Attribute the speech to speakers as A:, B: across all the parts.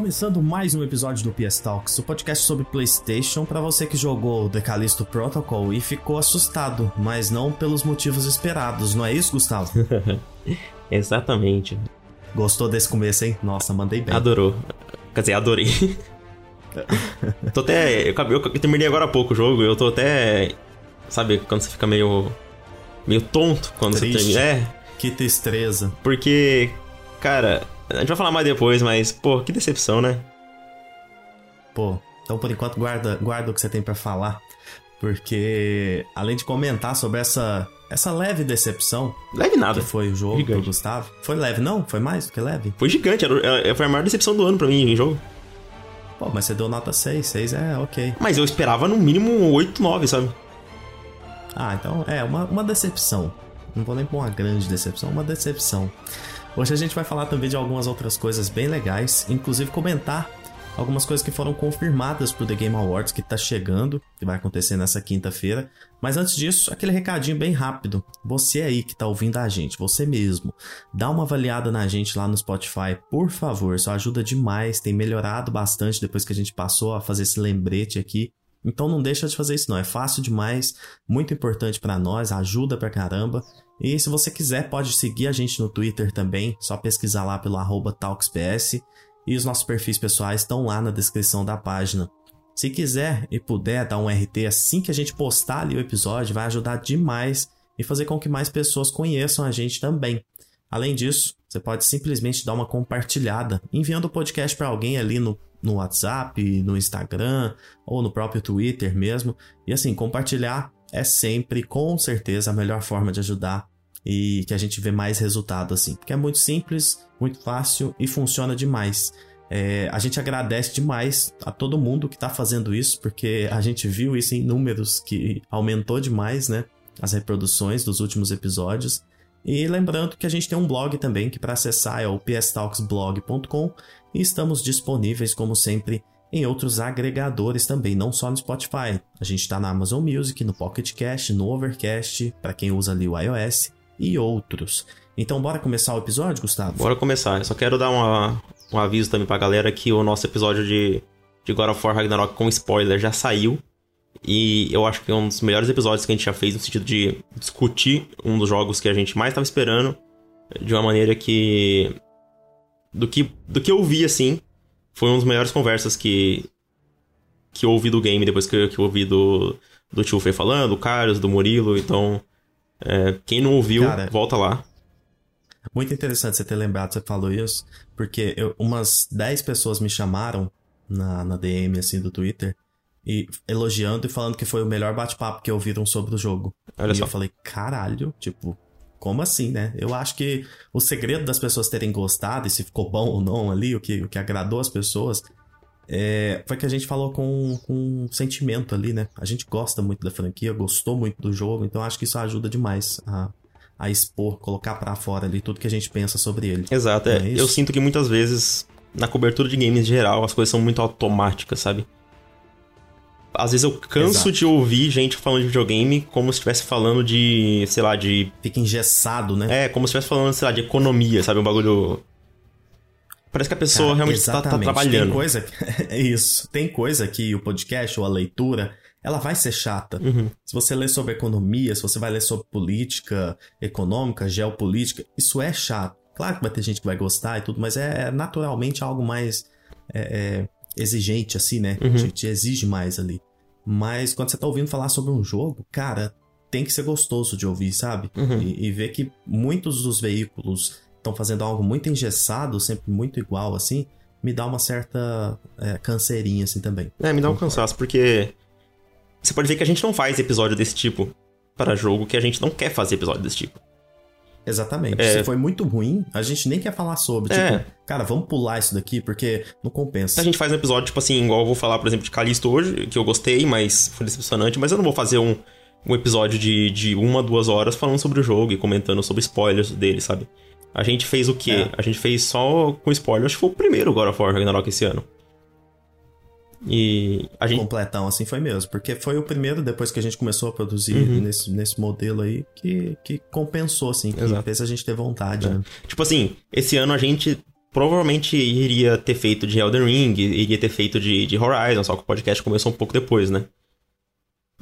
A: Começando mais um episódio do PS Talks, o podcast sobre PlayStation para você que jogou The Callisto Protocol e ficou assustado, mas não pelos motivos esperados, não é isso, Gustavo?
B: Exatamente.
A: Gostou desse começo, hein? Nossa, mandei bem.
B: Adorou. Quer dizer, adorei. tô até. Eu, eu, eu terminei agora há pouco o jogo, eu tô até. Sabe, quando você fica meio. meio tonto quando
A: Triste.
B: você termina. É.
A: Que tristeza.
B: Porque, cara, a gente vai falar mais depois, mas, pô, que decepção, né?
A: Pô, então por enquanto guarda, guarda o que você tem para falar. Porque, além de comentar sobre essa, essa leve decepção.
B: Leve nada.
A: Que foi o jogo
B: Gigante.
A: do Gustavo. Foi leve, não? Foi mais do que leve?
B: Foi gigante, era, era- foi a maior decepção do ano pra mim em jogo.
A: Pô, mas você deu nota 6. 6 é ok.
B: Mas eu esperava no mínimo 8, 9, sabe?
A: Ah, então é uma, uma decepção. Não vou nem pôr uma grande decepção, uma decepção. Hoje a gente vai falar também de algumas outras coisas bem legais, inclusive comentar algumas coisas que foram confirmadas pro The Game Awards que tá chegando, que vai acontecer nessa quinta-feira. Mas antes disso, aquele recadinho bem rápido. Você aí que tá ouvindo a gente, você mesmo, dá uma avaliada na gente lá no Spotify, por favor, isso ajuda demais, tem melhorado bastante depois que a gente passou a fazer esse lembrete aqui. Então não deixa de fazer isso não, é fácil demais, muito importante pra nós, ajuda pra caramba. E se você quiser, pode seguir a gente no Twitter também, só pesquisar lá pelo TalksPS. E os nossos perfis pessoais estão lá na descrição da página. Se quiser e puder dar um RT assim que a gente postar ali o episódio, vai ajudar demais e fazer com que mais pessoas conheçam a gente também. Além disso, você pode simplesmente dar uma compartilhada, enviando o podcast para alguém ali no, no WhatsApp, no Instagram ou no próprio Twitter mesmo. E assim, compartilhar é sempre, com certeza, a melhor forma de ajudar e que a gente vê mais resultado assim. Porque é muito simples, muito fácil e funciona demais. É, a gente agradece demais a todo mundo que está fazendo isso, porque a gente viu isso em números que aumentou demais, né? As reproduções dos últimos episódios. E lembrando que a gente tem um blog também, que para acessar é o pstalksblog.com e estamos disponíveis, como sempre, em outros agregadores também, não só no Spotify. A gente está na Amazon Music, no Pocket Cast, no Overcast, para quem usa ali o iOS e outros. Então, bora começar o episódio, Gustavo?
B: Bora começar. Eu só quero dar uma, um aviso também pra galera que o nosso episódio de, de God of War Ragnarok com spoiler já saiu. E eu acho que é um dos melhores episódios que a gente já fez no sentido de discutir um dos jogos que a gente mais estava esperando de uma maneira que. Do que, do que eu vi, assim, foi uma das melhores conversas que. que eu ouvi do game depois que, eu- que eu ouvi do, do Tio Fê falando, do Carlos, do Murilo. Então, é, quem não ouviu,
A: Cara,
B: volta lá.
A: Muito interessante você ter lembrado que você falou isso, porque eu- umas 10 pessoas me chamaram na, na DM assim do Twitter e elogiando e falando que foi o melhor bate-papo que ouviram sobre o jogo.
B: Olha
A: e
B: só.
A: eu falei, caralho, tipo, como assim, né? Eu acho que o segredo das pessoas terem gostado e se ficou bom ou não ali, o que, o que agradou as pessoas, é, foi que a gente falou com, com sentimento ali, né? A gente gosta muito da franquia, gostou muito do jogo, então acho que isso ajuda demais a, a expor, colocar pra fora ali tudo que a gente pensa sobre ele.
B: Exato, é.
A: É
B: eu sinto que muitas vezes, na cobertura de games em geral, as coisas são muito automáticas, sabe? Às vezes eu canso
A: Exato.
B: de ouvir gente falando de videogame como se estivesse falando de, sei lá, de.
A: Fica engessado, né?
B: É, como se estivesse falando, sei lá, de economia, sabe? Um bagulho. Parece que a pessoa
A: Cara,
B: realmente está tá
A: exatamente.
B: trabalhando.
A: Tem coisa, é isso. Tem coisa que o podcast ou a leitura, ela vai ser chata.
B: Uhum.
A: Se você ler sobre economia, se você vai ler sobre política econômica, geopolítica, isso é chato. Claro que vai ter gente que vai gostar e tudo, mas é, é naturalmente algo mais é, é, exigente, assim, né?
B: Uhum.
A: Te, te exige mais ali. Mas quando você tá ouvindo falar sobre um jogo, cara, tem que ser gostoso de ouvir, sabe?
B: Uhum.
A: E, e ver que muitos dos veículos estão fazendo algo muito engessado, sempre muito igual, assim, me dá uma certa é, canseirinha, assim, também.
B: É, me dá um cansaço, porque. Você pode ver que a gente não faz episódio desse tipo para jogo que a gente não quer fazer episódio desse tipo.
A: Exatamente.
B: É.
A: Se foi muito ruim, a gente nem quer falar sobre.
B: É.
A: Tipo, cara, vamos pular isso daqui porque não compensa.
B: A gente faz um episódio, tipo assim, igual eu vou falar, por exemplo, de Callisto hoje, que eu gostei, mas foi decepcionante, mas eu não vou fazer um, um episódio de, de uma, duas horas falando sobre o jogo e comentando sobre spoilers dele, sabe? A gente fez o quê?
A: É.
B: A gente fez só com spoilers, acho que foi o primeiro God of War Ragnarok esse ano. E a gente.
A: Completão, assim foi mesmo. Porque foi o primeiro, depois que a gente começou a produzir
B: Uhum.
A: nesse, nesse modelo aí, que, que compensou, assim, que
B: Exato.
A: fez a gente ter vontade,
B: É.
A: né?
B: Tipo assim, esse ano a gente provavelmente iria ter feito de Elden Ring, iria ter feito de, de Horizon, só que o podcast começou um pouco depois, né?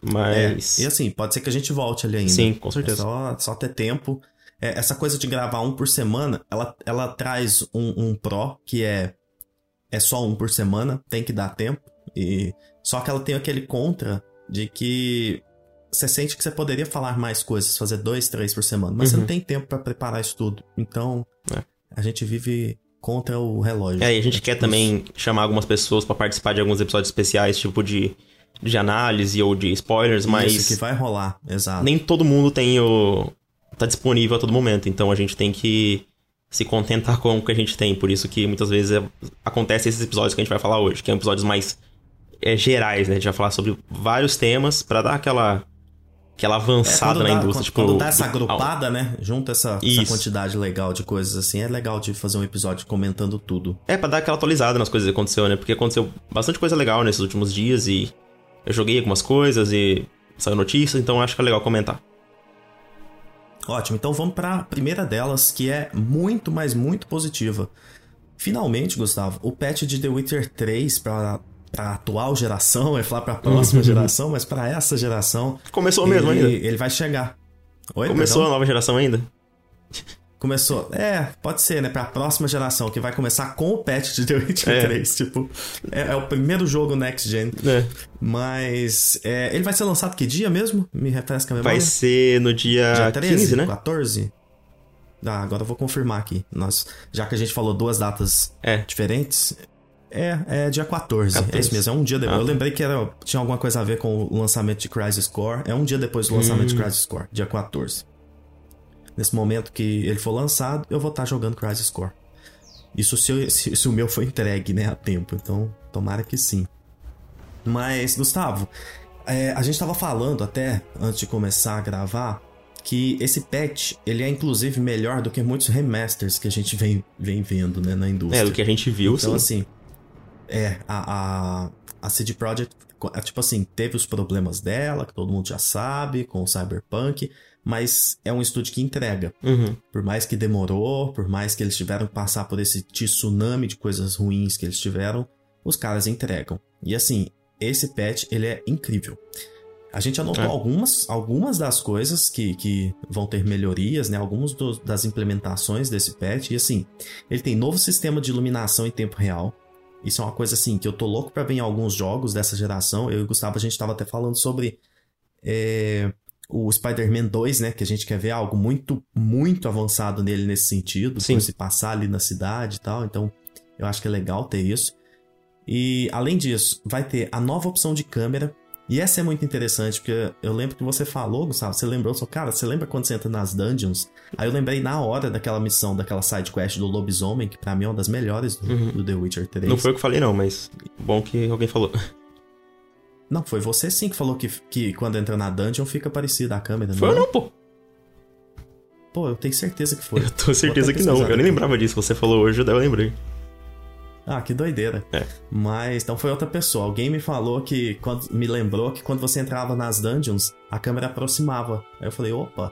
B: Mas.
A: É, e assim, pode ser que a gente volte ali ainda.
B: Sim, com certeza.
A: É só, só ter tempo. É, essa coisa de gravar um por semana, ela, ela traz um, um pró, que é, é só um por semana, tem que dar tempo. E Só que ela tem aquele contra de que você sente que você poderia falar mais coisas, fazer dois, três por semana, mas uhum. você não tem tempo para preparar isso tudo. Então, é. a gente vive contra o relógio.
B: É, e a gente é quer tipo também isso. chamar algumas pessoas para participar de alguns episódios especiais, tipo de, de análise ou de spoilers, mas.
A: Isso que vai rolar, exato.
B: Nem todo mundo tem o. tá disponível a todo momento, então a gente tem que se contentar com o que a gente tem. Por isso que muitas vezes é, acontece esses episódios que a gente vai falar hoje, que são episódios mais é, gerais, né? A gente vai falar sobre vários temas para dar aquela aquela avançada é, na
A: dá,
B: indústria.
A: Quando,
B: tipo,
A: quando dá essa agrupada, né? Junta essa, essa, quantidade legal de coisas assim, é legal de fazer um episódio comentando tudo.
B: É, pra dar aquela atualizada nas coisas que aconteceu, né? Porque aconteceu bastante coisa legal nesses últimos dias e eu joguei algumas coisas e saiu notícias, então acho que é legal comentar.
A: Ótimo, então vamos para a primeira delas, que é muito, mas muito positiva. Finalmente, Gustavo, o patch de The Witcher 3 para para atual geração, é falar para a próxima geração, mas para essa geração.
B: Começou
A: ele,
B: mesmo ainda.
A: Ele vai chegar.
B: Oi, Começou perdão? a nova geração ainda?
A: Começou. É, pode ser, né? Pra próxima geração, que vai começar com o patch de The Witcher é. 3. Tipo, é, é, o primeiro jogo next gen.
B: É.
A: Mas é, ele vai ser lançado que dia mesmo? Me refresca a memória.
B: Vai ser no dia, dia 13, 15, né?
A: 14? Ah, agora eu vou confirmar aqui. Nós, já que a gente falou duas datas
B: é.
A: diferentes, é, é dia 14. 14. É isso mesmo, é um dia depois. Ah. Eu lembrei que era, tinha alguma coisa a ver com o lançamento de Crisis Core. É um dia depois do lançamento hum. de Crisis Core, dia 14. Nesse momento que ele for lançado, eu vou estar jogando Crisis Core. Isso se, se, se o meu foi entregue, né, a tempo. Então, tomara que sim. Mas, Gustavo, é, a gente estava falando até antes de começar a gravar que esse patch ele é inclusive melhor do que muitos remasters que a gente vem, vem vendo né, na indústria.
B: É, do que a gente viu,
A: então,
B: sim.
A: assim, é, a, a, a CD Projekt, é, tipo assim, teve os problemas dela, que todo mundo já sabe, com o Cyberpunk, mas é um estúdio que entrega.
B: Uhum.
A: Por mais que demorou, por mais que eles tiveram que passar por esse tsunami de coisas ruins que eles tiveram, os caras entregam. E assim, esse patch, ele é incrível. A gente anotou é. algumas, algumas das coisas que, que vão ter melhorias, né? Algumas do, das implementações desse patch. E assim, ele tem novo sistema de iluminação em tempo real. Isso é uma coisa assim que eu tô louco para ver em alguns jogos dessa geração. Eu e o Gustavo, a gente tava até falando sobre é, o Spider-Man 2, né? Que a gente quer ver algo muito, muito avançado nele nesse sentido.
B: Sim.
A: se passar ali na cidade e tal. Então, eu acho que é legal ter isso. E, além disso, vai ter a nova opção de câmera. E essa é muito interessante, porque eu lembro que você falou, Gustavo, você lembrou, só, cara, você lembra quando você entra nas dungeons? Aí eu lembrei na hora daquela missão, daquela side quest do lobisomem, que pra mim é uma das melhores do, uhum. do The Witcher 3.
B: Não foi eu que falei não, mas bom que alguém falou.
A: Não, foi você sim que falou que, que quando entra na dungeon fica parecida a câmera.
B: Foi
A: não?
B: eu não, pô.
A: Pô, eu tenho certeza que foi.
B: Eu tô certeza que não. Eu nem lembrava disso. Você falou hoje, daí eu lembrei.
A: Ah, que doideira.
B: É.
A: Mas então foi outra pessoa. Alguém me falou que. Quando, me lembrou que quando você entrava nas dungeons, a câmera aproximava. Aí eu falei, opa,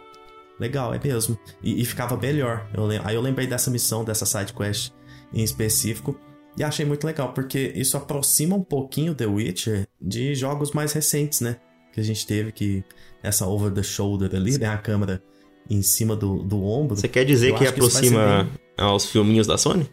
A: legal, é mesmo. E, e ficava melhor. Eu, aí eu lembrei dessa missão, dessa side quest em específico. E achei muito legal, porque isso aproxima um pouquinho The Witcher de jogos mais recentes, né? Que a gente teve que. Essa over the shoulder ali, né? A câmera em cima do, do ombro.
B: Você quer dizer que aproxima bem... aos filminhos da Sony?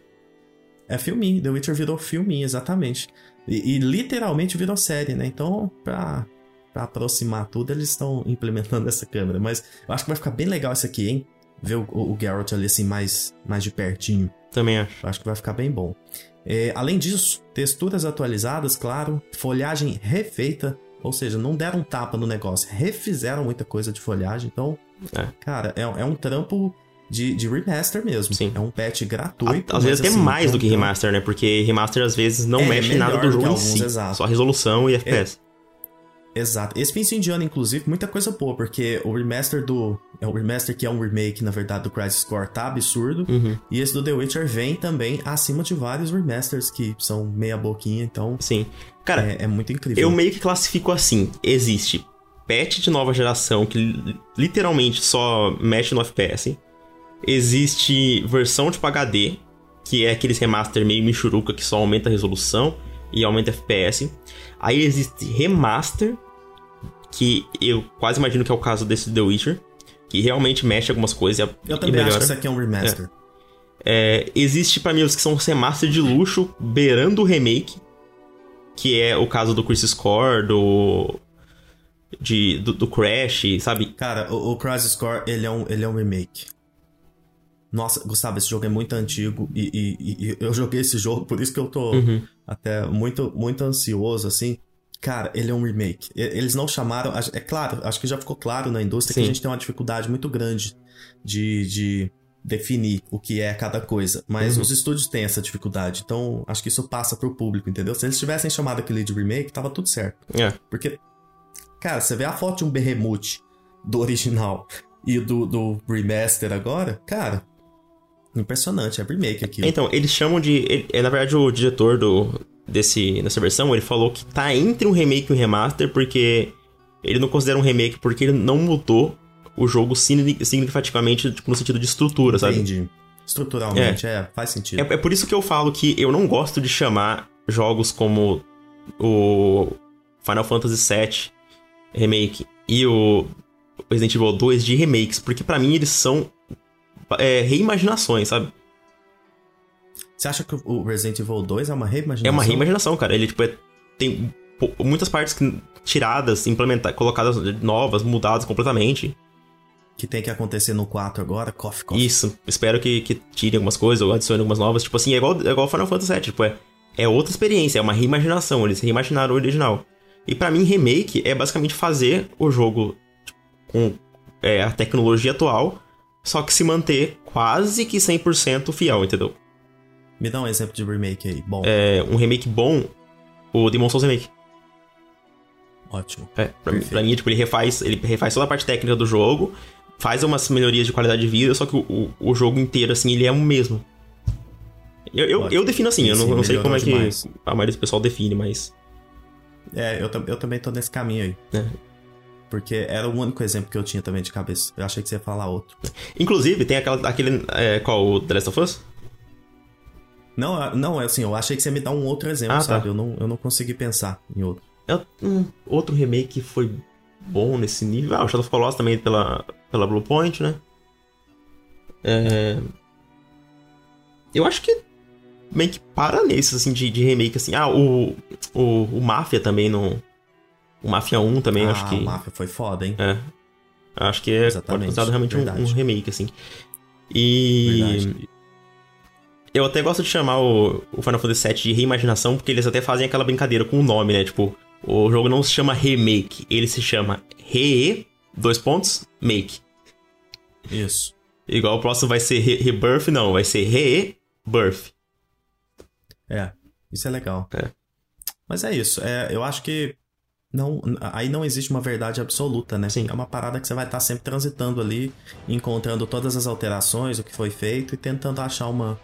A: É filminho, The Witcher virou filminho, exatamente. E, e literalmente virou série, né? Então, pra, pra aproximar tudo, eles estão implementando essa câmera. Mas eu acho que vai ficar bem legal isso aqui, hein? Ver o, o, o Geralt ali assim, mais, mais de pertinho.
B: Também acho.
A: Eu acho que vai ficar bem bom. É, além disso, texturas atualizadas, claro, folhagem refeita, ou seja, não deram um tapa no negócio, refizeram muita coisa de folhagem, então,
B: é.
A: cara, é, é um trampo de, de remaster mesmo.
B: Sim.
A: É um patch gratuito.
B: Às vezes até assim, mais do que remaster, né? Porque remaster às vezes não é, mexe nada do jogo alguns, em si. Exato. Só resolução e FPS.
A: Exato. Esse de ano, inclusive, muita coisa boa, porque o remaster do. É o remaster que é um remake, na verdade, do Crisis Core tá absurdo.
B: Uhum.
A: E esse do The Witcher vem também acima de vários remasters que são meia boquinha, então.
B: Sim. Cara,
A: é, é muito incrível.
B: Eu meio que classifico assim: existe patch de nova geração que literalmente só mexe no FPS existe versão tipo HD, que é aqueles remaster meio michuruca que só aumenta a resolução e aumenta FPS. Aí existe remaster, que eu quase imagino que é o caso desse The Witcher, que realmente mexe algumas coisas e,
A: Eu
B: e
A: também acho que isso aqui é um remaster.
B: É, existe pra mim os que são remaster de luxo, beirando o remake, que é o caso do Crisis Core, do. De, do, do Crash, sabe?
A: Cara, o, o Crisis Score, ele é, um, ele é um remake. Nossa, Gustavo, esse jogo é muito antigo e, e- e eu joguei esse jogo, por isso que eu tô até muito, muito ansioso, assim. Cara, ele é um remake. Eles não chamaram. É claro, acho que já ficou claro na indústria que
B: Sim.
A: a gente tem uma dificuldade muito grande de, de definir o que é cada coisa. Mas
B: Uhum.
A: os estúdios têm essa dificuldade. Então, acho que isso passa pro público, entendeu? Se eles tivessem chamado aquele de remake, tava tudo certo.
B: É.
A: Porque, cara, você vê a foto de um Behemoth do original e do, do remaster agora, cara, impressionante, é remake aqui.
B: Então, eles chamam de. ele- é, na verdade, o diretor do, desse, dessa versão, ele falou que tá entre um remake e um remaster, porque ele não considera um remake porque ele não mudou o jogo signi- significativamente, tipo, no sentido de estrutura, sabe?
A: Entendi. Estruturalmente, é. faz sentido.
B: É, é por isso que eu falo que eu não gosto de chamar jogos como o Final Fantasy VII Remake e o Resident Evil 2 de remakes, porque pra mim eles são é, reimaginações, sabe?
A: Você acha que o Resident Evil 2 é uma reimaginação?
B: É uma reimaginação, cara. Ele, tipo, é- tem muitas partes que- tiradas, implementadas, colocadas novas, mudadas completamente.
A: Que tem que acontecer no 4 agora, Coffee Coffee.
B: Isso. Espero que, que tirem algumas coisas ou adicionem algumas novas. Tipo assim, é igual, é igual Final Fantasy VII. Tipo, é, é outra experiência, é uma reimaginação. Eles reimaginaram o original. E pra mim, remake é basicamente fazer o jogo tipo, com é, a tecnologia atual, só que se manter quase que 100% fiel, entendeu?
A: Me dá um exemplo de remake aí. Bom,
B: É, um remake bom, o Demon Souls Remake.
A: ótimo.
B: É, pra, pra mim, tipo, ele refaz, ele refaz toda a parte técnica do jogo, faz umas melhorias de qualidade de vida, só que o, o, o jogo inteiro, assim, ele é o mesmo. Eu, eu, eu defino assim, eu não, eu não sei como é
A: melhorou
B: que
A: demais.
B: a maioria do pessoal define, mas.
A: É, eu, eu também tô nesse caminho aí.
B: É.
A: Porque era o único exemplo que eu tinha também de cabeça. Eu achei que você ia falar outro.
B: Inclusive, tem aquela, aquele. É, qual? O The Last of Us?
A: Não, é- não, é assim, eu achei que você ia me dar um outro exemplo,
B: Ah, tá.
A: sabe? Eu, não, eu não consegui pensar em outro.
B: É um outro remake que foi bom nesse nível. Ah, o Shadow of Colossus também pela, pela Bluepoint, né? É... Eu acho que meio que para nesse, assim, de, de remake, assim. Ah, o, o, o Mafia também no... O Mafia 1 também,
A: ah,
B: acho que...
A: o Mafia foi foda, hein?
B: É. Acho que é considerado realmente um, um remake, assim. E...
A: Verdade.
B: Eu até gosto de chamar o, o Final Fantasy VII de reimaginação, porque eles até fazem aquela brincadeira com o nome, né? Tipo, o jogo não se chama remake, ele se chama re, dois pontos, make.
A: Isso.
B: Igual o próximo vai ser re Rebirth, não, vai ser Rebirth.
A: É, isso é legal.
B: É.
A: Mas é isso. É, eu acho que não, aí não existe uma verdade absoluta, né?
B: Sim.
A: É uma parada que você vai estar sempre transitando ali, encontrando todas as alterações, o que foi feito e tentando achar uma,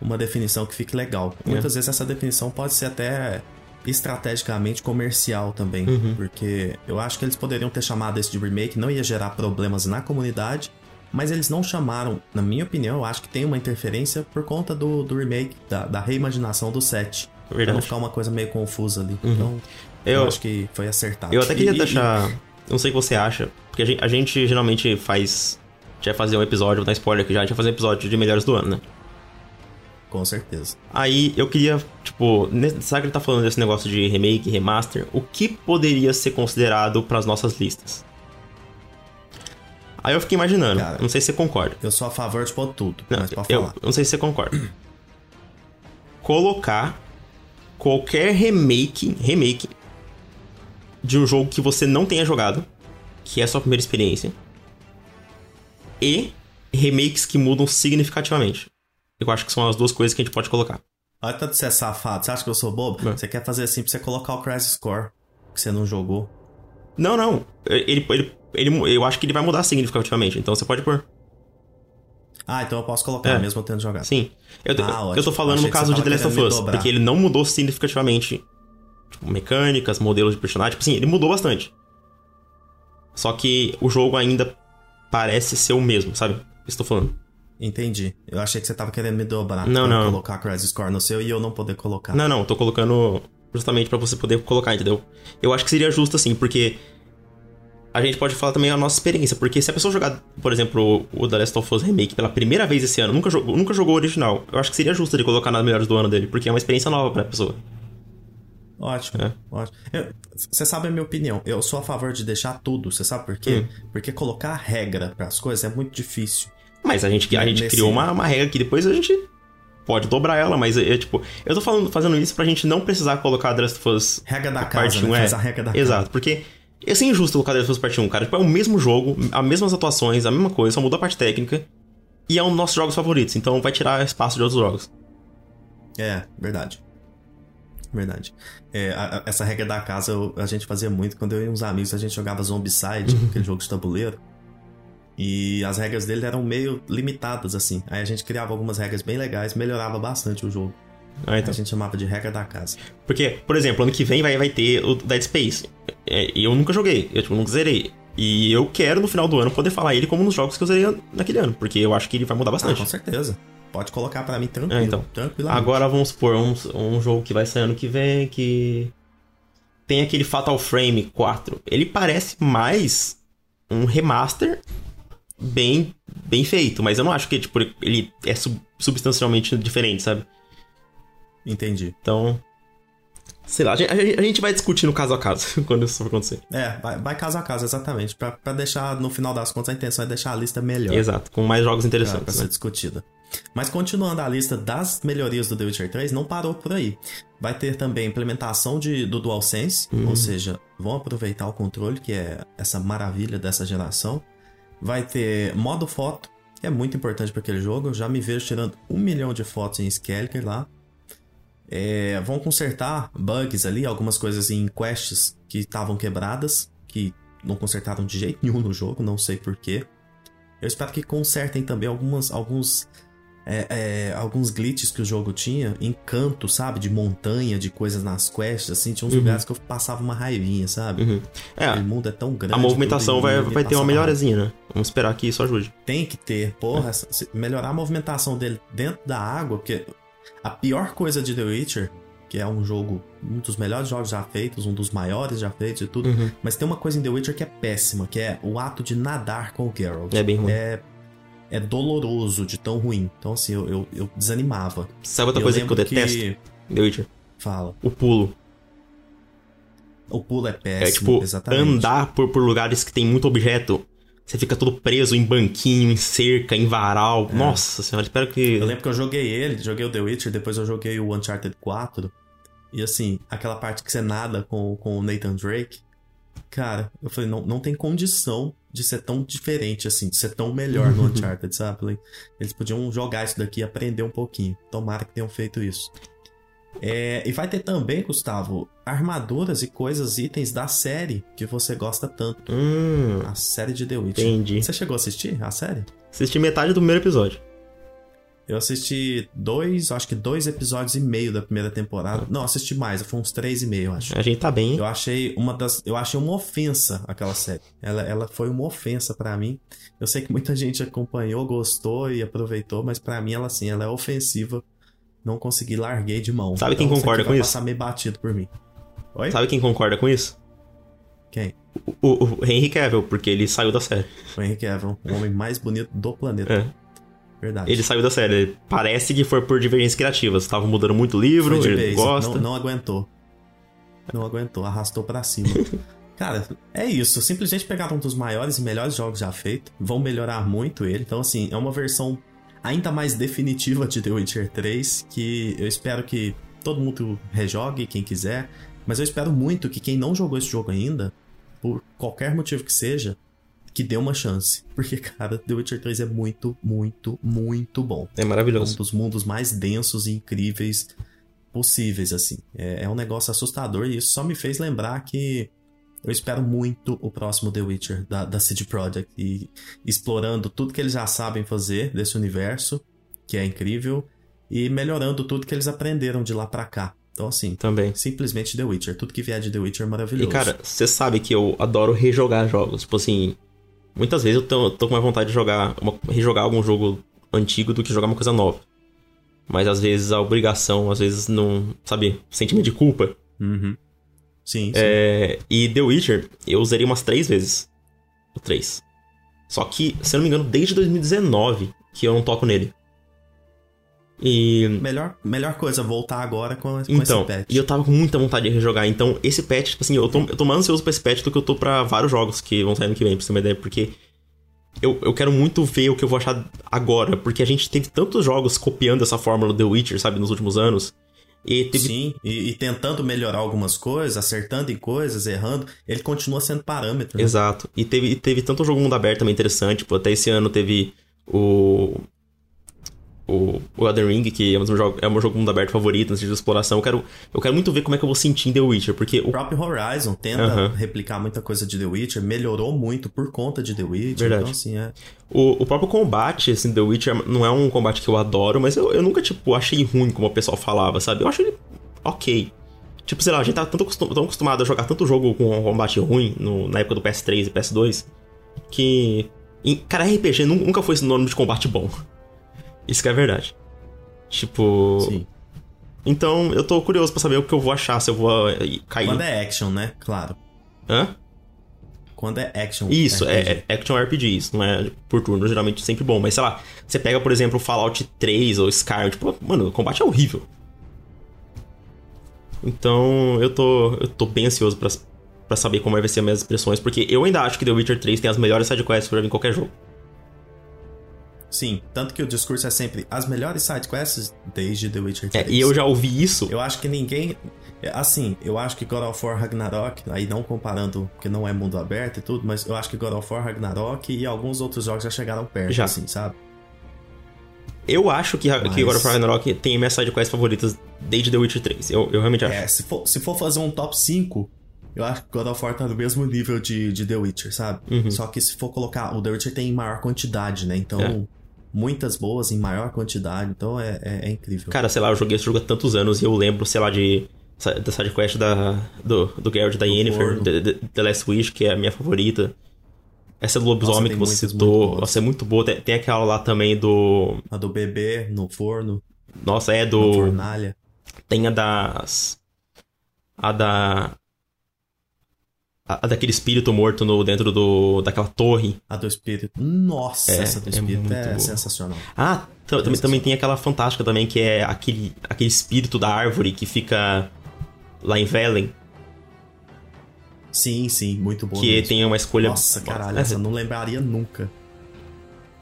A: uma definição que fique legal.
B: É.
A: Muitas vezes essa definição pode ser até estrategicamente comercial também,
B: Uhum.
A: porque eu acho que eles poderiam ter chamado esse de remake, não ia gerar problemas na comunidade, mas eles não chamaram, na minha opinião, eu acho que tem uma interferência por conta do, do remake, da, da reimaginação do set. Pra não
B: Verdade.
A: ficar uma coisa meio confusa ali.
B: Uhum.
A: Então, eu,
B: Eu,
A: acho que foi acertado.
B: eu até queria
A: E- e-
B: deixar. Não sei o que você acha, porque a gente, a gente geralmente faz. A gente vai fazer um episódio, vou dar spoiler aqui já, a gente vai fazer um episódio de melhores do ano, né?
A: Com certeza.
B: Aí eu queria, tipo, sabe que ele tá falando desse negócio de remake, remaster? O que poderia ser considerado pras nossas listas? Aí eu fiquei imaginando,
A: Cara.
B: não sei se você concorda.
A: Eu sou a favor de pôr tudo,
B: Não,
A: mas pode
B: eu
A: falar.
B: não sei se você concorda. Colocar qualquer remake, remake de um jogo que você não tenha jogado, que é a sua primeira experiência, e remakes que mudam significativamente. Eu acho que são as duas coisas que a gente pode colocar.
A: Olha tanto você é safado. Você acha que eu sou bobo?
B: É.
A: Você quer fazer assim pra você colocar o Crisis Core, que você não jogou.
B: Não, não. Ele, ele, ele, eu acho que ele vai mudar significativamente, então você pode pôr.
A: Ah, então eu posso colocar,
B: É.
A: mesmo eu tendo jogado.
B: Sim. Eu,
A: Ah,
B: eu tô
A: ótimo.
B: falando no caso de The Last of Us, porque ele não mudou significativamente tipo, mecânicas, modelos de personagem. Tipo assim, ele mudou bastante. Só que o jogo ainda parece ser o mesmo, sabe? Que tô falando.
A: Entendi. Eu achei que você tava querendo me dobrar.
B: Não, não.
A: colocar Crisis Core no seu e eu não poder colocar.
B: Não, não, tô colocando justamente pra você poder colocar, entendeu? Eu acho que seria justo assim, porque a gente pode falar também a nossa experiência, porque se a pessoa jogar, por exemplo, o The Last of Us Remake pela primeira vez esse ano, nunca jogou, nunca jogou o original, eu acho que seria justo ele colocar nas melhores do ano dele, porque é uma experiência nova pra pessoa.
A: Ótimo,
B: É.
A: ótimo. Você sabe a minha opinião. Eu sou a favor de deixar tudo. Você sabe por quê?
B: Hum.
A: Porque colocar regra pras coisas é muito difícil.
B: Mas a gente, a gente
A: Nesse-
B: criou uma, uma regra que depois a gente pode dobrar ela, mas é, é, tipo, eu tô falando, fazendo isso pra gente não precisar colocar The Last of Us
A: Regra da
B: a
A: casa,
B: parte
A: né?
B: 1, é.
A: A regra da casa.
B: Exato, porque ia ser injusto colocar The Last of Us parte 1, cara. Tipo, é o mesmo jogo, as mesmas atuações, a mesma coisa, só muda a parte técnica. E é um dos nossos jogos favoritos, então vai tirar espaço de outros jogos.
A: É, verdade. Verdade. É, a- a- essa regra da casa eu- a gente fazia muito. Quando eu e uns amigos a gente jogava Zombicide,
B: Uhum.
A: aquele jogo de tabuleiro. E as regras dele eram meio limitadas, assim. Aí a gente criava algumas regras bem legais, melhorava bastante o jogo.
B: Ah, então.
A: A gente chamava de regra da casa.
B: Porque, por exemplo, ano que vem vai, vai ter o Dead Space. É, E eu nunca joguei, eu tipo, nunca zerei. E eu quero, no final do ano, poder falar ele como nos jogos que eu zerei naquele ano, porque eu acho que ele vai mudar
A: Ah,
B: bastante.
A: com certeza. Pode colocar pra mim tranquilo.
B: É, então. Agora vamos supor um, um jogo que vai sair ano que vem que tem aquele Fatal Frame 4. Ele parece mais um remaster bem bem feito, mas eu não acho que tipo ele é sub- substancialmente diferente, sabe?
A: Entendi.
B: Então, sei lá, a gente, a gente- vai discutir no caso a caso quando isso for acontecer.
A: É, vai, vai caso a caso, exatamente. Pra, pra deixar, no final das contas, a intenção é deixar a lista melhor.
B: Exato, com mais jogos
A: pra, pra
B: interessantes,
A: ser
B: né?
A: discutida. Mas continuando a lista das melhorias do The Witcher 3, não parou por aí. Vai ter também implementação de, do DualSense,
B: Uhum.
A: ou seja, vão aproveitar o controle, que é essa maravilha dessa geração. Vai ter modo foto, que é muito importante para aquele jogo. Eu já me vejo tirando um milhão de fotos em Skelliger lá. É, vão consertar bugs ali, algumas coisas em quests que estavam quebradas, que não consertaram de jeito nenhum no jogo, não sei porquê. Eu espero que consertem também algumas, alguns, é, é, alguns glitches que o jogo tinha, em canto, sabe? De montanha, de coisas nas quests, assim. Tinha uns
B: Uhum.
A: lugares que eu passava uma raivinha, sabe?
B: Uhum.
A: O
B: É,
A: mundo é tão grande.
B: a movimentação vai, vai ter uma melhorazinha, né? Vamos esperar que isso ajude.
A: tem que ter, porra, se- melhorar a movimentação dele dentro da água, porque a pior coisa de The Witcher, que é um jogo, um dos melhores jogos já feitos, um dos maiores já feitos e tudo,
B: Uhum.
A: mas tem uma coisa em The Witcher que é péssima, que é o ato de nadar com o Geralt.
B: É bem ruim.
A: É, é doloroso de tão ruim. Então, assim, eu, eu, eu desanimava.
B: Sabe outra
A: E
B: coisa que eu detesto? The Witcher?
A: Fala.
B: O pulo.
A: O pulo é
B: É
A: péssimo,
B: tipo,
A: exatamente.
B: andar por, por lugares que tem muito objeto. Você fica todo preso em banquinho, em cerca, em varal. Nossa senhora, espero que.
A: Eu lembro que eu joguei ele, joguei o The Witcher, depois eu joguei o Uncharted 4. E assim, aquela parte que você nada com, com o Nathan Drake. Cara, eu falei, não, não tem condição de ser tão diferente assim, de ser tão melhor no Uncharted, sabe? Eles podiam jogar isso daqui e aprender um pouquinho. Tomara que tenham feito isso. É, e vai ter também, Gustavo, armaduras e coisas, itens da série que você gosta tanto.
B: Hum,
A: A série de The Witcher.
B: entendi.
A: Você chegou a assistir a série?
B: Assisti metade do primeiro episódio.
A: Eu assisti dois, acho que dois episódios e meio da primeira temporada. Não, assisti mais, foi uns três e meio, eu acho.
B: A gente tá bem, hein?
A: Eu achei uma das, eu achei uma ofensa aquela série. Ela, ela foi uma ofensa pra mim. Eu sei que muita gente acompanhou, gostou e aproveitou, mas pra mim ela assim, ela é ofensiva. Não consegui larguei de mão.
B: Sabe quem
A: Então,
B: concorda
A: aqui vai
B: com isso?
A: Passar meio batido por mim. Oi?
B: Sabe quem concorda com isso?
A: Quem?
B: O, o, o Henry Cavill, porque ele saiu da série.
A: O Henry Cavill, o homem mais bonito do planeta.
B: É.
A: Verdade.
B: Ele saiu da série. Parece que foi por divergências criativas. Estavam mudando muito o livro, ele
A: vez,
B: gosta.
A: Não, não aguentou. Não aguentou, arrastou pra cima. Cara, é isso. Simplesmente pegaram um dos maiores e melhores jogos já feitos. Vão melhorar muito ele. Então, assim, é uma versão ainda mais definitiva de The Witcher 3. Que eu espero que todo mundo rejogue, quem quiser. Mas eu espero muito que quem não jogou esse jogo ainda, por qualquer motivo que seja, que dê uma chance. Porque, cara, The Witcher 3 é muito, muito, muito bom.
B: É
A: É um
B: maravilhoso.
A: dos mundos mais densos e incríveis possíveis, assim. É, é um negócio assustador e isso só me fez lembrar que eu espero muito o próximo The Witcher da, da CD Projekt e explorando tudo que eles já sabem fazer desse universo, que é incrível, e melhorando tudo que eles aprenderam de lá pra cá. Então, assim,
B: Também.
A: simplesmente The Witcher. Tudo que vier de The Witcher é maravilhoso.
B: E, cara, você sabe que eu adoro rejogar jogos. Tipo assim, muitas vezes eu tô, tô com uma vontade de jogar, uma- rejogar algum jogo antigo do que jogar uma coisa nova. Mas às vezes a obrigação, às vezes não. Sabe? Sentimento de culpa.
A: Uhum. Sim, sim.
B: É, e The Witcher, eu usaria umas três vezes. O 3. Só que, se eu não me engano, desde 2019 que eu não toco nele. E.
A: Melhor, melhor coisa, voltar agora com, com
B: Então,
A: esse patch.
B: e eu tava com muita vontade de rejogar. Então, esse patch, tipo assim, eu tô, eu tô mais ansioso pra esse patch do que eu tô pra vários jogos que vão sair no que vem, pra você ter uma ideia, porque eu, eu quero muito ver o que eu vou achar agora, porque a gente teve tantos jogos copiando essa fórmula do The Witcher, sabe, nos últimos anos. E teve.
A: Sim, e, e tentando melhorar algumas coisas, acertando em coisas, errando, ele continua sendo parâmetro. né?
B: Exato. E teve, teve tanto jogo mundo aberto também interessante, tipo, até esse ano teve o. O, o Elden Ring, que é o meu jogo, é meu jogo mundo aberto favorito, no sentido de exploração. Eu quero, eu quero muito ver como é que eu vou sentir em The Witcher, porque o
A: O próprio Horizon tenta
B: Aham.
A: replicar muita coisa de The Witcher, melhorou muito por conta de The Witcher.
B: Verdade.
A: Então, assim, é.
B: O, o próprio combate, assim, The Witcher não é um combate que eu adoro, mas eu, eu nunca, tipo, achei ruim como o pessoal falava, sabe? Eu acho ele ok. Tipo, sei lá, a gente tá tanto acostum- tão acostumado a jogar tanto jogo com um combate ruim no- na época do PS3 e PS2 que. cara, RPG nu- nunca foi sinônimo de combate bom. Isso que é verdade. Tipo.
A: Sim.
B: Então eu tô curioso pra saber o que eu vou achar, se eu vou eh, cair.
A: Quando é action, né? Claro.
B: Hã?
A: Quando é action.
B: Isso,
A: RPG.
B: é, é action RPG, isso não é por turno, geralmente sempre bom. Mas sei lá, você pega, por exemplo, Fallout 3 ou Skyrim, tipo, mano, o combate é horrível. Então eu tô, eu tô bem ansioso pra, pra saber como vai ser as minhas expressões, porque eu ainda acho que The Witcher 3 tem as melhores sidequests que eu já vi em qualquer jogo.
A: Sim, tanto que o discurso é sempre as melhores sidequests desde The Witcher 3.
B: É, e eu já ouvi isso.
A: Eu acho que ninguém. é, Assim, eu acho que God of War Ragnarok, aí não comparando, porque não é mundo aberto e tudo, mas eu acho que God of War Ragnarok e alguns outros jogos já chegaram perto,
B: Já.
A: assim, sabe?
B: Eu acho que,
A: Mas-
B: que God of War Ragnarok tem minhas sidequests favoritas desde The Witcher 3. Eu, eu realmente acho.
A: É, se for, se for fazer um top 5, eu acho que God of War tá no mesmo nível de, de The Witcher, sabe?
B: Uhum.
A: Só que se for colocar, o The Witcher tem em maior quantidade, né? Então,
B: É.
A: muitas boas em maior quantidade, então é, é, é incrível.
B: Cara, sei lá, eu joguei esse jogo há tantos anos e eu lembro, sei lá, de. Da sidequest da, do, do Geralt da Yennefer. The, The- The Last Wish, que é a minha favorita. Essa do lobisomem que você
A: muitas
B: citou. Nossa, é muito boa. Tem, tem aquela lá também do.
A: A do bebê no forno,
B: Nossa, é do.
A: fornalha.
B: Tem a das. A da. A, a daquele espírito morto no, dentro do, daquela torre.
A: A do espírito. Nossa,
B: É,
A: essa do
B: é
A: espírito é,
B: boa.
A: sensacional.
B: Ah, tam- também, também tem aquela fantástica também, que é aquele, aquele espírito da árvore que fica lá em Velen.
A: Sim, sim, muito boa.
B: que
A: mesmo.
B: tem uma escolha.
A: Nossa, caralho,
B: É,
A: essa eu não lembraria nunca.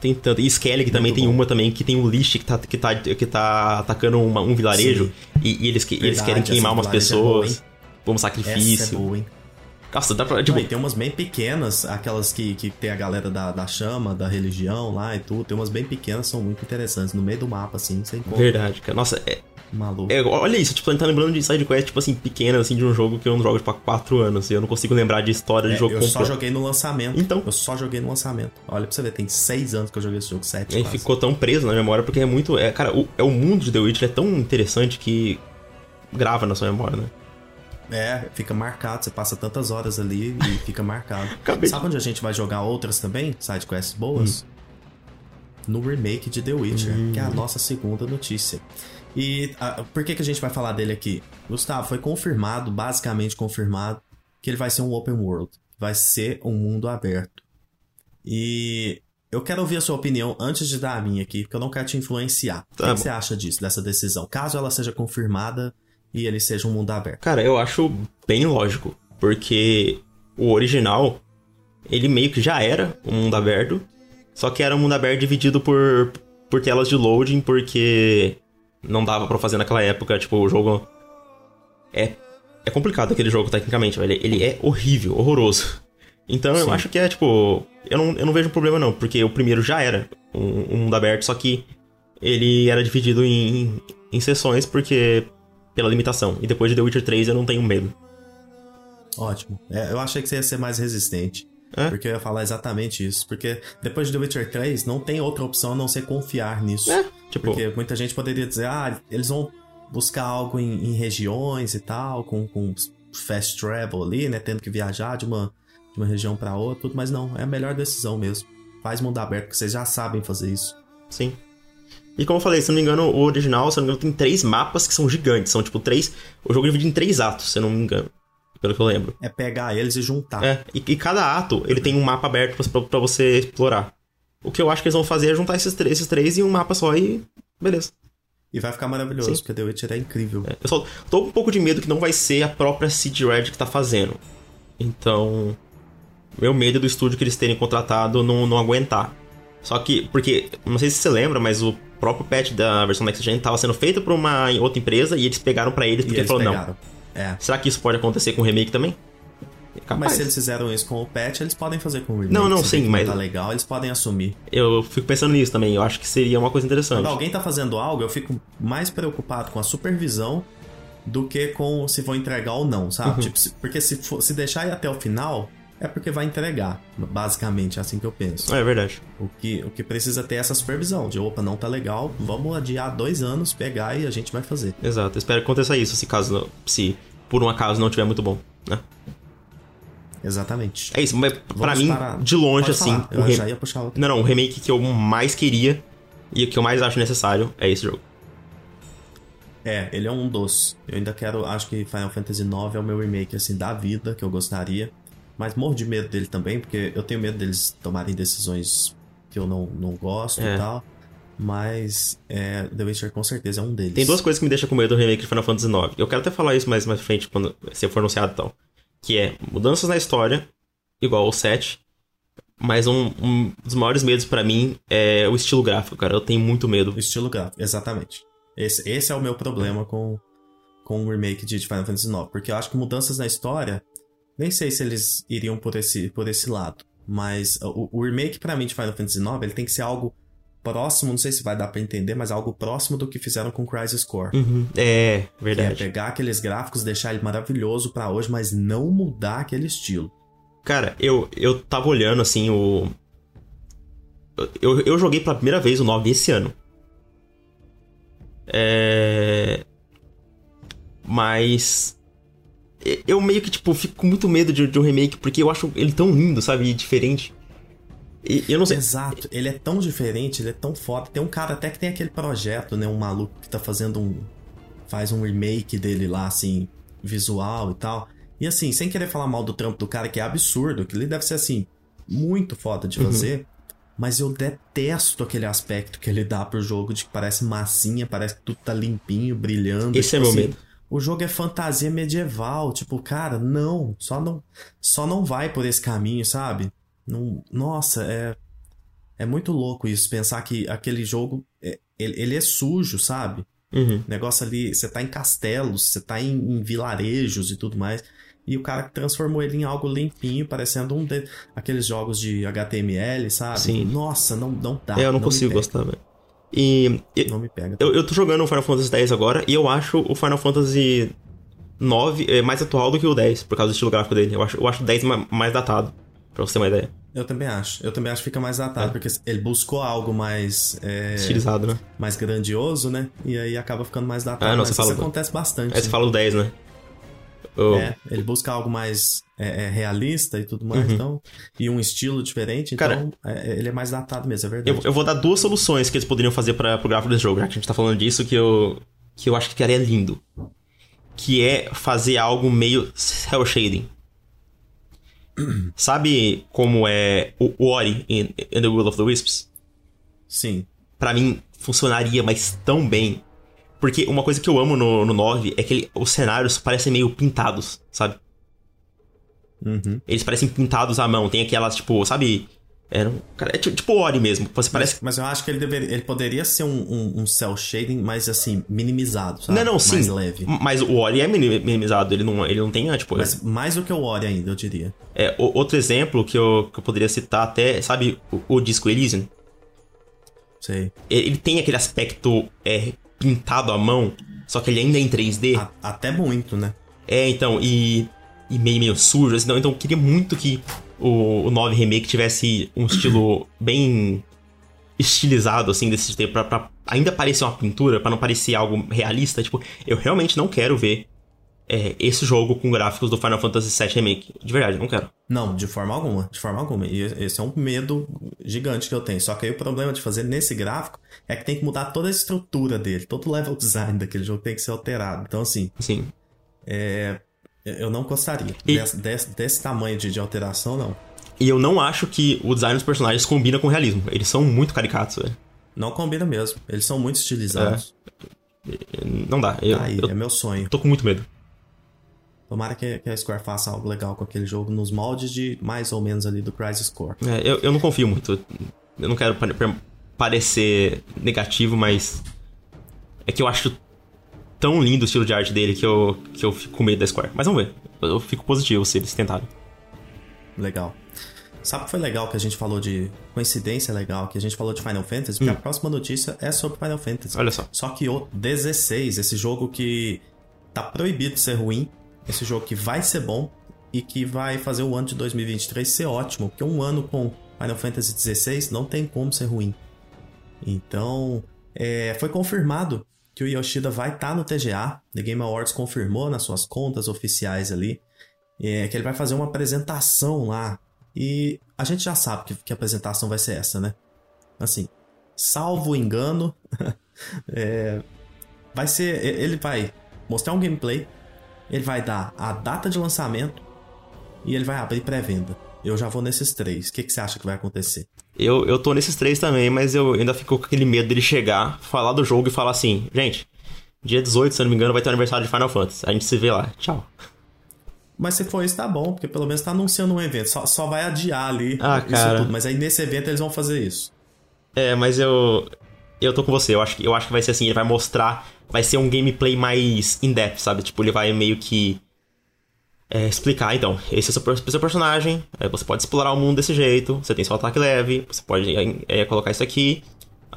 B: Tem tanto. E Skellig também
A: Muito
B: tem
A: bom.
B: uma também que tem um Lich que tá, que tá, que tá atacando uma- um vilarejo e, e eles, que, eles
A: Verdade,
B: querem queimar umas
A: vilarejo é boa,
B: pessoas. Como
A: Essa é
B: sacrifício.
A: boa, hein?
B: Nossa, dá pra. Tipo,
A: Não, tem umas bem pequenas, aquelas que, que tem a galera da, da chama, da religião lá e tudo. Tem umas bem pequenas, são muito interessantes. No meio do mapa, assim, sem como.
B: verdade, cara. Nossa, é,
A: Maluco.
B: é- olha isso, tipo, a gente tá lembrando de sidequest, tipo assim, pequena, assim, de um jogo que eu não jogo tipo, há 4 anos. E eu não consigo lembrar de história de
A: É,
B: jogo
A: eu só
B: completo.
A: joguei no lançamento.
B: Então.
A: Eu só joguei no lançamento. Olha pra você ver, tem seis anos que eu joguei esse jogo, sete.
B: E
A: quase.
B: ficou tão preso na memória porque é muito. É, cara, o, é o mundo de The Witcher é tão interessante que grava na sua memória, né?
A: É, fica marcado, você passa tantas horas ali e fica marcado. Sabe onde a gente vai jogar outras também? Sidequests boas? No remake de The Witcher, que é a nossa segunda notícia. E ah, por que, que a gente vai falar dele aqui? Gustavo, foi confirmado, basicamente confirmado, que ele vai ser um open world. Vai ser um mundo aberto. E eu quero ouvir a sua opinião antes de dar a minha aqui, porque eu não quero te influenciar. o
B: Tá
A: que,
B: bom.
A: que você acha disso, dessa decisão? Caso ela seja confirmada e ele seja um mundo aberto.
B: Cara, eu acho bem lógico, porque o original, ele meio que já era um mundo aberto, só que era um mundo aberto dividido por, por telas de loading, porque não dava pra fazer naquela época, tipo, o jogo é é complicado aquele jogo tecnicamente, velho. Ele é horrível, horroroso. Então eu
A: Sim.
B: acho que é tipo, eu não, eu não vejo problema não, porque o primeiro já era um, um mundo aberto, só que ele era dividido em, em sessões porque pela limitação. E depois de The Witcher 3 eu não tenho medo.
A: Ótimo. É, eu achei que você ia ser mais resistente.
B: É?
A: Porque eu ia falar exatamente isso. Porque depois de The Witcher 3, não tem outra opção a não ser confiar nisso.
B: É, tipo,
A: Porque muita gente poderia dizer, ah, eles vão buscar algo em, em regiões e tal, com, com fast travel ali, né? Tendo que viajar de uma, de uma região pra outra, tudo, mas não, é a melhor decisão mesmo. Faz mundo aberto, porque vocês já sabem fazer isso.
B: sim. E como eu falei, se não me engano, o original, se não me engano, tem três mapas que são gigantes. São, tipo, três... O jogo é dividido em três atos, se eu não me engano. Pelo que eu lembro.
A: É pegar eles e juntar.
B: É, e, e cada ato, ele tem um mapa aberto pra, pra você explorar. O que eu acho que eles vão fazer é juntar esses, três- esses três em um mapa só e... Beleza.
A: E vai ficar maravilhoso,
B: Sim.
A: porque The Witcher é incrível.
B: É, Eu só tô com um pouco de medo que não vai ser a própria CD Red que tá fazendo. Então, meu medo é do estúdio que eles terem contratado não, não aguentar. Só que, porque, não sei se você lembra, mas o próprio patch da versão Next Gen tava sendo feito por uma outra empresa e eles pegaram pra eles porque
A: eles
B: falou, não.
A: pegaram. É.
B: Será que isso pode acontecer com o remake também? É
A: Mas se eles fizeram isso com o patch, eles podem fazer com o remake.
B: Não, não,
A: Se
B: sim, mas-
A: Tá legal, eles podem assumir.
B: Eu fico pensando nisso também, eu acho que seria uma coisa interessante.
A: Quando alguém tá fazendo algo, eu fico mais preocupado com a supervisão do que com se vou entregar ou não, sabe?
B: Uhum.
A: Tipo, se- porque se, for- se deixar ir até o final, é porque vai entregar. Basicamente, é assim que eu penso.
B: É, verdade.
A: O que, o que precisa ter é essa supervisão de opa, não tá legal, vamos adiar dois anos, pegar e a gente vai fazer.
B: Exato. Espero que aconteça isso, se caso se por um acaso não tiver muito bom, né?
A: Exatamente.
B: É isso, mas pra
A: Vamos
B: mim,
A: parar.
B: de longe,
A: Pode
B: assim,
A: falar, eu
B: re-
A: já ia puxar outro.
B: Não, não, o remake que eu mais queria e que eu mais acho necessário é esse jogo.
A: É, ele é um dos. Eu ainda quero, acho que Final Fantasy IX é o meu remake, assim, da vida, que eu gostaria. Mas morro de medo dele também, porque eu tenho medo deles tomarem decisões que eu não, não gosto
B: É.
A: e tal. Mas é, The Witcher com certeza é um deles.
B: Tem duas coisas que me deixam com medo do remake de Final Fantasy IX. Eu quero até falar isso mais mais frente, quando se for anunciado e tal. Que é mudanças na história, igual o 7. Mas um, um dos maiores medos pra mim é o estilo gráfico, cara. Eu tenho muito medo.
A: O estilo gráfico, exatamente. Esse, esse é o meu problema com, com o remake de Final Fantasy IX. Porque eu acho que mudanças na história, nem sei se eles iriam por esse, por esse lado. Mas o, o remake, pra mim, de Final Fantasy IX, ele tem que ser algo próximo, não sei se vai dar pra entender, mas algo próximo do que fizeram com Crisis Core.
B: Uhum. É,
A: Que é
B: verdade.
A: pegar aqueles gráficos, deixar ele maravilhoso pra hoje, mas não mudar aquele estilo.
B: Cara, eu, eu tava olhando assim o. Eu, eu joguei pela primeira vez o 9 esse ano. É. Mas. Eu meio que, tipo, fico com muito medo de, de um remake, porque eu acho ele tão lindo, sabe? E diferente. E eu não sei.
A: Exato, ele é tão diferente, ele é tão foda. Tem um cara até que tem aquele projeto, né? Um maluco que tá fazendo um. Faz um remake dele lá, assim, visual e tal. E assim, sem querer falar mal do trampo do cara, que é absurdo, que ele deve ser assim, muito foda de fazer. Mas eu detesto aquele aspecto que ele dá pro jogo de que parece massinha, parece que tudo tá limpinho, brilhando.
B: Esse é
A: Tipo
B: meu
A: assim,
B: medo.
A: O jogo é fantasia medieval, tipo, cara, não, só não, só não vai por esse caminho, sabe? Não, nossa, é é muito louco isso pensar que aquele jogo é- ele, ele é sujo, sabe?
B: Uhum.
A: O negócio ali, você tá em castelos, você tá em, em vilarejos e tudo mais. E o cara transformou ele em algo limpinho, parecendo um de, aqueles jogos de HTML, sabe?
B: Sim.
A: Nossa, não, não dá.
B: é, eu não,
A: me
B: consigo gostar, velho. E.
A: Não me pega.
B: Eu, eu tô jogando o Final Fantasy X agora e eu acho o Final Fantasy 9 é, mais atual do que o 10, por causa do estilo gráfico dele. Eu acho, eu acho o 10 ma- mais datado, pra você ter uma ideia.
A: Eu também acho. Eu também acho que fica mais datado, porque ele buscou algo mais. é,
B: Estilizado, né?
A: mais grandioso, né? E aí acaba ficando mais datado.
B: Ah, não,
A: mas
B: você
A: isso
B: do-
A: acontece bastante.
B: Aí você fala do 10, né? O-
A: É, ele busca algo mais é, é, realista e tudo mais,
B: Uhum.
A: então. E um estilo diferente, então é, ele é mais datado mesmo, é verdade.
B: eu, eu vou dar duas soluções que eles poderiam fazer para pro gráfico desse jogo, já que a gente tá falando disso, que eu, que eu acho que ficaria lindo. Que é fazer algo meio cel shading. Sabe como é o o Ori in, in The Will of the Wisps?
A: Sim.
B: Pra mim, funcionaria, mas tão bem. Porque uma coisa que eu amo no, no 9 é que ele- os cenários parecem meio pintados, sabe?
A: Uhum.
B: Eles parecem pintados à mão. Tem aquelas, tipo, sabe? É, um- cara, é tipo, tipo Ori mesmo. Você parece.
A: Mas eu acho que ele deveria, ele poderia ser um, um, um cel shading mais assim, minimizado, sabe?
B: Não, não, sim.
A: Mais leve.
B: Mas o Ori é mini- minimizado. Ele não, ele não tem, ah, tipo.
A: Mas mais do que o Ori ainda, eu diria.
B: É, o- outro exemplo que eu, que eu poderia citar até, sabe, o, o disco Elysium?
A: Sei.
B: Ele, ele tem aquele aspecto é, pintado à mão, só que ele ainda é em 3D.
A: A- até muito, né?
B: É, então, e, e meio, meio sujo, assim, então, então eu queria muito que o, o 9 Remake tivesse um estilo bem estilizado, assim, desse tempo, pra, pra ainda parecer uma pintura, pra não parecer algo realista. Tipo, eu realmente não quero ver é, esse jogo com gráficos do Final Fantasy VII Remake. De verdade, não quero.
A: Não, de forma alguma, de forma alguma. E esse é um medo gigante que eu tenho. Só que aí o problema de fazer nesse gráfico é que tem que mudar toda a estrutura dele, todo o level design daquele jogo tem que ser alterado. Então, assim,
B: Sim.
A: é, eu não gostaria
B: E-
A: desse, desse- desse tamanho de, de alteração, não.
B: E eu não acho que o design dos personagens combina com o realismo. Eles são muito caricatos, velho.
A: Não combina mesmo. Eles são muito estilizados.
B: Não dá. Eu,
A: aí,
B: eu
A: é meu sonho.
B: tô com muito medo.
A: Tomara que, que a Square faça algo legal com aquele jogo nos moldes de mais ou menos ali do Crisis Core.
B: É, eu, eu não confio muito. Eu não quero pare- pare- parecer negativo, mas. É que eu acho tão lindo o estilo de arte dele que eu, que eu fico com medo da Square. Mas vamos ver. Eu fico positivo se eles tentarem.
A: Legal. Sabe o que foi legal que a gente falou de coincidência legal que a gente falou de Final Fantasy? Porque a próxima notícia é sobre Final Fantasy.
B: Hum. Olha só.
A: Só que o 16, esse jogo que tá proibido de ser ruim, esse jogo que vai ser bom e que vai fazer o ano de 2023 ser ótimo, porque um ano com Final Fantasy 16 não tem como ser ruim. Então, é, foi confirmado que o Yoshida vai estar no TGA. The Game Awards confirmou nas suas contas oficiais ali é, que ele vai fazer uma apresentação lá. E a gente já sabe que, que a apresentação vai ser essa, né? Assim, salvo engano, é, vai ser. Ele vai mostrar um gameplay, ele vai dar a data de lançamento e ele vai abrir pré-venda. Eu já vou nesses três. O que, que você acha que vai acontecer?
B: Eu, eu tô nesses três também, mas eu ainda fico com aquele medo dele chegar, falar do jogo e falar assim: gente, dia 18, se eu não me engano, vai ter o aniversário de Final Fantasy. A gente se vê lá. Tchau.
A: Mas se for isso, tá bom, porque pelo menos tá anunciando um evento. Só, só vai adiar ali
B: Ah,
A: isso
B: cara.
A: tudo. Mas aí nesse evento eles vão fazer isso.
B: É, mas eu. Eu tô com você. Eu acho, eu acho que vai ser assim: ele vai mostrar. Vai ser um gameplay mais in-depth, sabe? Tipo, ele vai meio que. é, explicar, então. Esse é o seu, seu personagem. é, você pode explorar o mundo desse jeito. Você tem seu ataque leve. Você pode é, colocar isso aqui.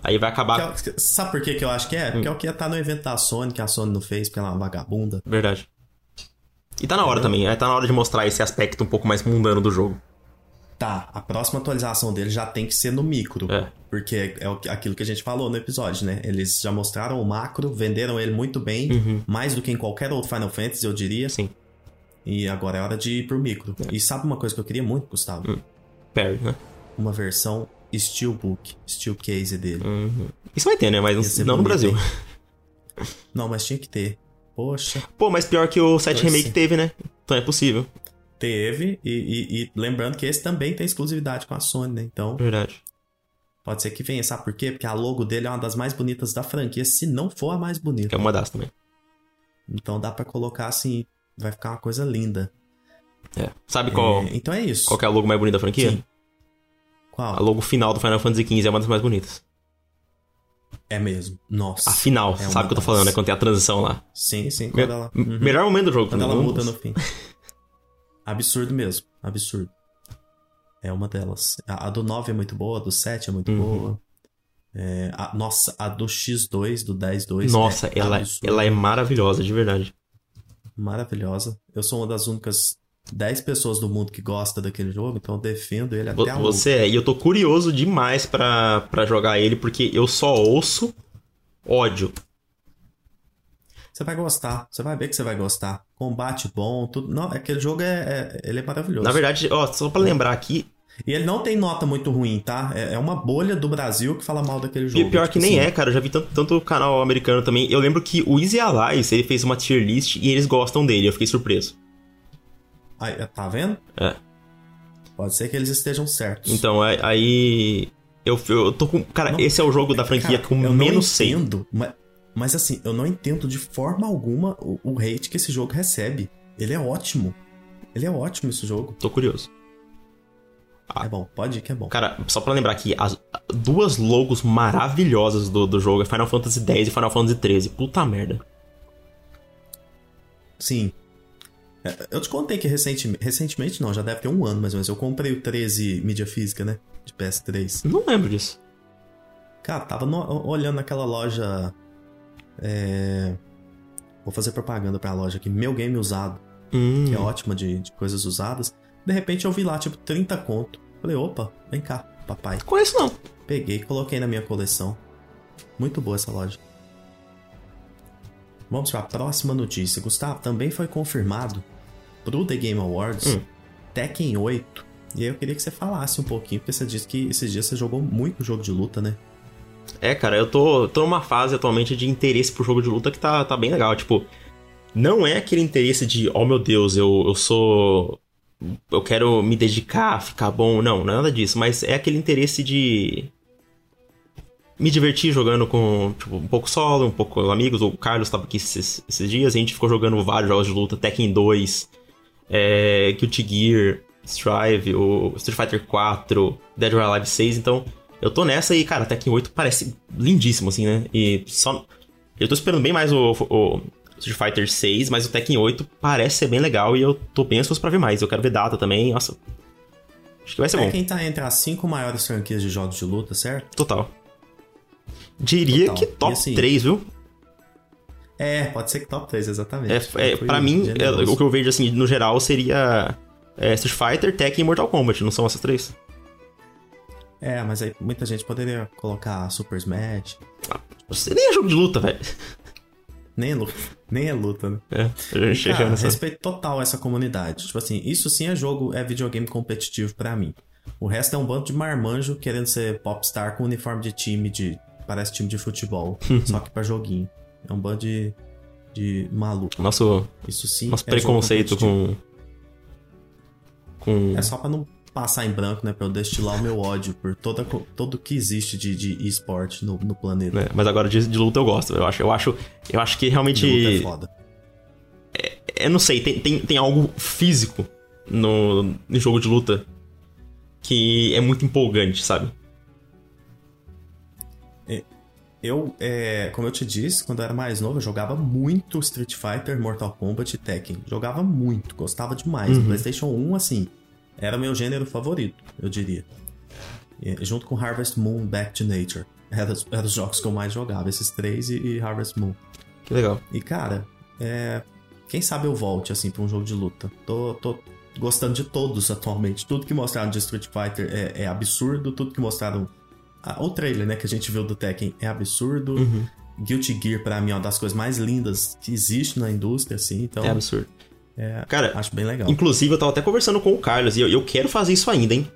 B: Aí vai acabar.
A: Que é- sabe por que, que eu acho que é? Porque é o que ia estar no evento da Sony, que a Sony não fez, porque ela é uma vagabunda.
B: Verdade. E tá na hora também. é, Tá na hora de mostrar esse aspecto um pouco mais mundano do jogo.
A: Tá, a próxima atualização dele já tem que ser no micro.
B: É.
A: Porque é aquilo que a gente falou no episódio, né? Eles já mostraram o macro, venderam ele muito bem, mais do que em qualquer outro Final Fantasy, eu diria.
B: Sim.
A: E agora é hora de ir pro micro.
B: É.
A: E sabe uma coisa que eu queria muito, Gustavo?
B: Hum. Perry, né?
A: Uma versão Steelbook, Steel Case dele.
B: Uhum. Isso vai ter, né? Mas
A: ser
B: não no Brasil.
A: Não, mas tinha que ter. Poxa,
B: Pô, mas pior que o 7
A: Torce.
B: Remake teve, né? Então é possível.
A: Teve. E, e- e lembrando que esse também tem exclusividade com a Sony, né? Então,
B: Verdade.
A: pode ser que venha. Sabe por quê? Porque a logo dele é uma das mais bonitas da franquia, se não for a mais bonita.
B: Que é uma das também.
A: Então dá pra colocar assim, vai ficar uma coisa linda.
B: É. Sabe qual,
A: É, então é isso.
B: qual que é a logo mais bonita da franquia?
A: Sim.
B: A
A: Qual?
B: logo final do Final Fantasy XV é uma das mais bonitas.
A: É mesmo. Nossa.
B: A final,
A: É
B: sabe o que eu tô falando, né? Quando tem a transição lá.
A: Sim, sim.
B: Me-
A: ela,
B: m- Melhor momento do jogo.
A: quando ela muda no fim. Absurdo mesmo. Absurdo. É uma delas. A, a do 9 é muito boa, a do 7 é muito
B: Uhum.
A: boa. É, a- nossa, a do X2, do 10.2.
B: Nossa,
A: é
B: ela,
A: absurdo.
B: ela é maravilhosa, de verdade.
A: maravilhosa. Eu sou uma das únicas 10 pessoas do mundo que gosta daquele jogo, então eu defendo ele até
B: Você é, e eu tô curioso demais pra jogar ele, porque eu só ouço ódio.
A: Você vai gostar, você vai ver que você vai gostar. Combate bom, tudo. Não, aquele jogo é, é- ele é maravilhoso.
B: Na verdade, ó, só pra lembrar aqui,
A: E ele não tem nota muito ruim, tá? É, é uma bolha do Brasil que fala mal daquele jogo.
B: E pior
A: Tipo
B: que nem
A: assim,
B: é, cara. Eu já vi tanto, tanto canal americano também. Eu lembro que o Easy Allies, ele fez uma tier list e eles gostam dele. Eu fiquei surpreso.
A: Aí, tá vendo?
B: É.
A: Pode ser que eles estejam certos.
B: Então, aí- aí. Eu, eu tô com. Cara,
A: Não,
B: esse é o jogo da franquia
A: Cara,
B: com menos
A: não
B: 100.
A: entendo, mas, mas assim, eu não entendo de forma alguma o, o hate que esse jogo recebe. Ele é ótimo. Ele é ótimo esse jogo.
B: Tô curioso.
A: É bom, pode ir que é bom.
B: Cara, só pra lembrar aqui, as duas logos maravilhosas do, do jogo é Final Fantasy X e Final Fantasy XIII. Puta merda.
A: Sim. É, Eu te contei que recentemente, recentemente não, já deve ter um ano mais ou menos. Eu comprei o 13 mídia física, né? De PS3.
B: Não lembro disso.
A: Cara, tava no- olhando naquela loja. É... Vou fazer propaganda pra loja aqui. Meu Game Usado,
B: Hum,
A: que é ótima de, de coisas usadas. De repente eu vi lá, tipo, 30 conto. Falei, opa, vem cá, papai.
B: conheço não.
A: Peguei e coloquei na minha coleção. Muito boa essa loja. Vamos para a próxima notícia. Gustavo, também foi confirmado pro The Game Awards
B: Hum.
A: Tekken 8. E aí eu queria que você falasse um pouquinho, porque você disse que esses dias você jogou muito jogo de luta, né?
B: É, cara, eu tô, tô numa fase atualmente de interesse pro jogo de luta que tá, tá bem legal. Tipo, não é aquele interesse de, oh meu Deus, eu, eu sou. Eu quero me dedicar, ficar bom. Não, é nada disso. Mas é aquele interesse de. Me divertir jogando com, tipo, um pouco solo, um pouco com amigos. O Carlos tava aqui esses, esses dias, a gente ficou jogando vários jogos de luta, Tekken 2, é, Guilty Gear, Strive, o Street Fighter 4, Dead or Alive 6, então eu tô nessa e, cara, Tekken 8 parece lindíssimo, assim, né? E só. Eu tô esperando bem mais o, o Street Fighter 6, mas o Tekken 8 parece ser bem legal e eu tô bem ansioso pra ver mais. Eu quero ver data também, nossa. Acho que vai ser bom.
A: Tekken tá entre as cinco maiores franquias de jogos de luta, certo?
B: Total. Diria
A: Total.
B: que top
A: assim,
B: 3, viu?
A: É, pode ser que top 3, exatamente.
B: É, é, pra mim, é, o que eu vejo, assim, no geral, seria é, Street Fighter, Tekken e Mortal Kombat, não são essas três?
A: É, mas aí muita gente poderia colocar Super Smash.
B: Você nem é jogo de luta, velho.
A: Nem é luta, nem é luta né?
B: É, a gente chega
A: Cara,
B: nessa...
A: respeito total essa comunidade. Tipo assim, isso sim é jogo, é videogame competitivo pra mim. O resto é um bando de marmanjo querendo ser popstar com uniforme de time de. Parece time de futebol. só que pra joguinho. É um bando de. de maluco.
B: Nosso,
A: Isso sim.
B: nosso
A: é
B: preconceito com... com...
A: É só pra não passar em branco, né? Pra eu destilar o meu ódio por toda, tudo que existe de, de esporte no, no planeta.
B: né, Mas agora de, de luta eu gosto. Eu acho, eu acho, eu acho que realmente...
A: De luta é foda.
B: Eu não sei, tem, tem, tem algo físico no, no jogo de luta que é muito empolgante, sabe?
A: Eu, é, como eu te disse, quando eu era mais novo, eu jogava muito Street Fighter, Mortal Kombat e Tekken. Jogava muito, gostava demais.
B: Uhum.
A: No PlayStation 1, assim, era meu gênero favorito, eu diria. E, junto com Harvest Moon, Back to Nature. Eram era os jogos que eu mais jogava, esses três e, e Harvest Moon.
B: Que legal.
A: E, cara, é, quem sabe eu volte, assim, pra um jogo de luta. Tô, tô gostando de todos atualmente. Tudo que mostraram de Street Fighter é, é absurdo, tudo que mostraram. Ah, o trailer, né, que a gente viu do Tekken é absurdo.
B: Uhum.
A: Guilty Gear, pra mim, é uma das coisas mais lindas que existe na indústria, assim. Então,
B: É absurdo.
A: É,
B: Cara,
A: acho bem legal.
B: Inclusive, eu tava até conversando com o Carlos e eu, eu quero fazer isso ainda, hein?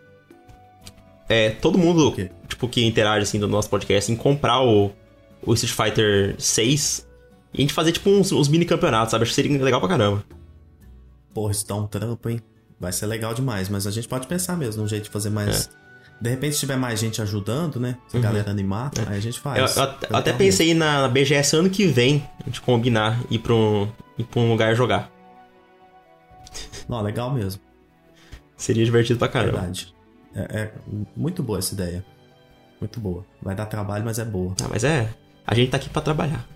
B: É, todo mundo, tipo, que interage, assim, do nosso podcast, em comprar o, o Street Fighter 6 e a gente fazer, tipo, uns, uns mini campeonatos, sabe? Acho que seria legal pra caramba.
A: Porra, isso dá um trampo, hein? Vai ser legal demais, mas a gente pode pensar mesmo num jeito de fazer mais.
B: É.
A: De repente, se tiver mais gente ajudando, né? Se a galera animar, aí a gente
B: Uhum. É. Eu,
A: faz.
B: eu
A: Fica
B: até- pensei na BGS ano que vem, a gente combinar ir pra um, ir pra um lugar jogar.
A: Não, legal mesmo.
B: Seria divertido pra caramba.
A: Verdade. É, é muito boa essa ideia. Muito boa. Vai dar trabalho, mas é boa.
B: Ah, mas é, a gente tá aqui pra trabalhar.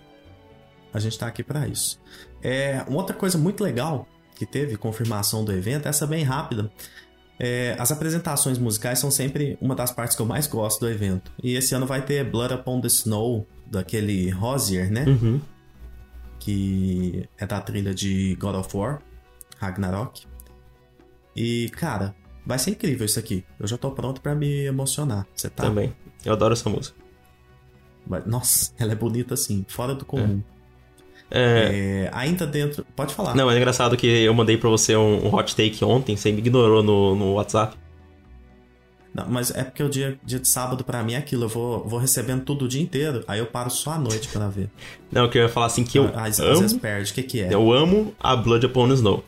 A: A gente tá aqui pra isso. É, uma outra coisa muito legal que teve confirmação do evento, essa bem rápida. É, as apresentações musicais são sempre uma das partes que eu mais gosto do evento. E esse ano vai ter Blood Upon the Snow, daquele Rosier, né?
B: Uhum.
A: que é da trilha de God of War, Ragnarok. E, cara, vai ser incrível isso aqui. Eu já tô pronto pra me emocionar. Você tá?
B: Também. Eu adoro essa música.
A: Vai- Nossa, ela é bonita assim, fora do comum.
B: É,
A: É, ainda dentro. Pode falar.
B: Não, é engraçado que eu mandei pra você um, um hot take ontem, você me ignorou no, no WhatsApp.
A: Não, mas é porque o dia, dia de sábado pra mim é aquilo. Eu vou, vou recebendo tudo o dia inteiro, aí eu paro só à noite pra ver.
B: Não, que eu ia falar assim que eu
A: às, às vezes
B: amo,
A: perde. O que, que é?
B: eu amo a Blood Upon the Snow.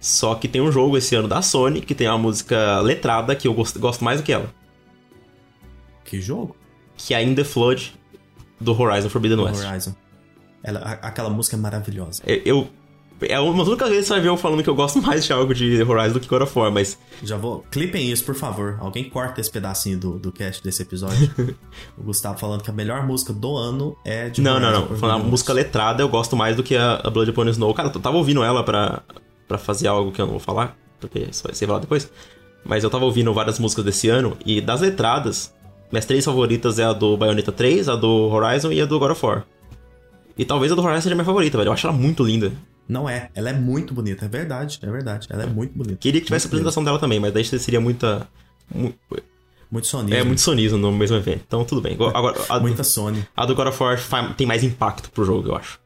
B: Só que tem um jogo esse ano da Sony que tem uma música letrada que eu gosto, gosto mais do que ela.
A: Que jogo?
B: Que é In The Flood do Horizon Forbidden West.
A: Horizon. Ela, aquela música é maravilhosa.
B: É, Eu. É uma das únicas vezes que você vai ver eu falando que eu gosto mais de algo de Horizon do que God of War, mas
A: Já vou. Clipem isso, por favor. Alguém corta esse pedacinho do, do cast desse episódio. o Gustavo falando que a melhor música do ano é de
B: Não, não,
A: Horizon
B: não.
A: Forbidden
B: Falando a música letrada eu gosto mais do que a, a Blood Upon Snow. Cara, eu tava ouvindo ela pra, pra fazer algo que eu não vou falar, porque isso vai ser falado depois. Mas eu tava ouvindo várias músicas desse ano, e das letradas, minhas três favoritas é a do Bayonetta 3, a do Horizon e a do God of War. E talvez a do Horizon seja a minha favorita, velho. Eu acho ela muito linda.
A: Não é. Ela é muito bonita. É verdade, é verdade. Ela é muito bonita.
B: Queria que tivesse a apresentação dela também, mas daí seria muita. mu-
A: Muito sonismo.
B: É muito sonismo no mesmo evento. Então tudo bem. Agora, a,
A: Muita Sony.
B: a do God of War tem mais impacto pro jogo, eu acho.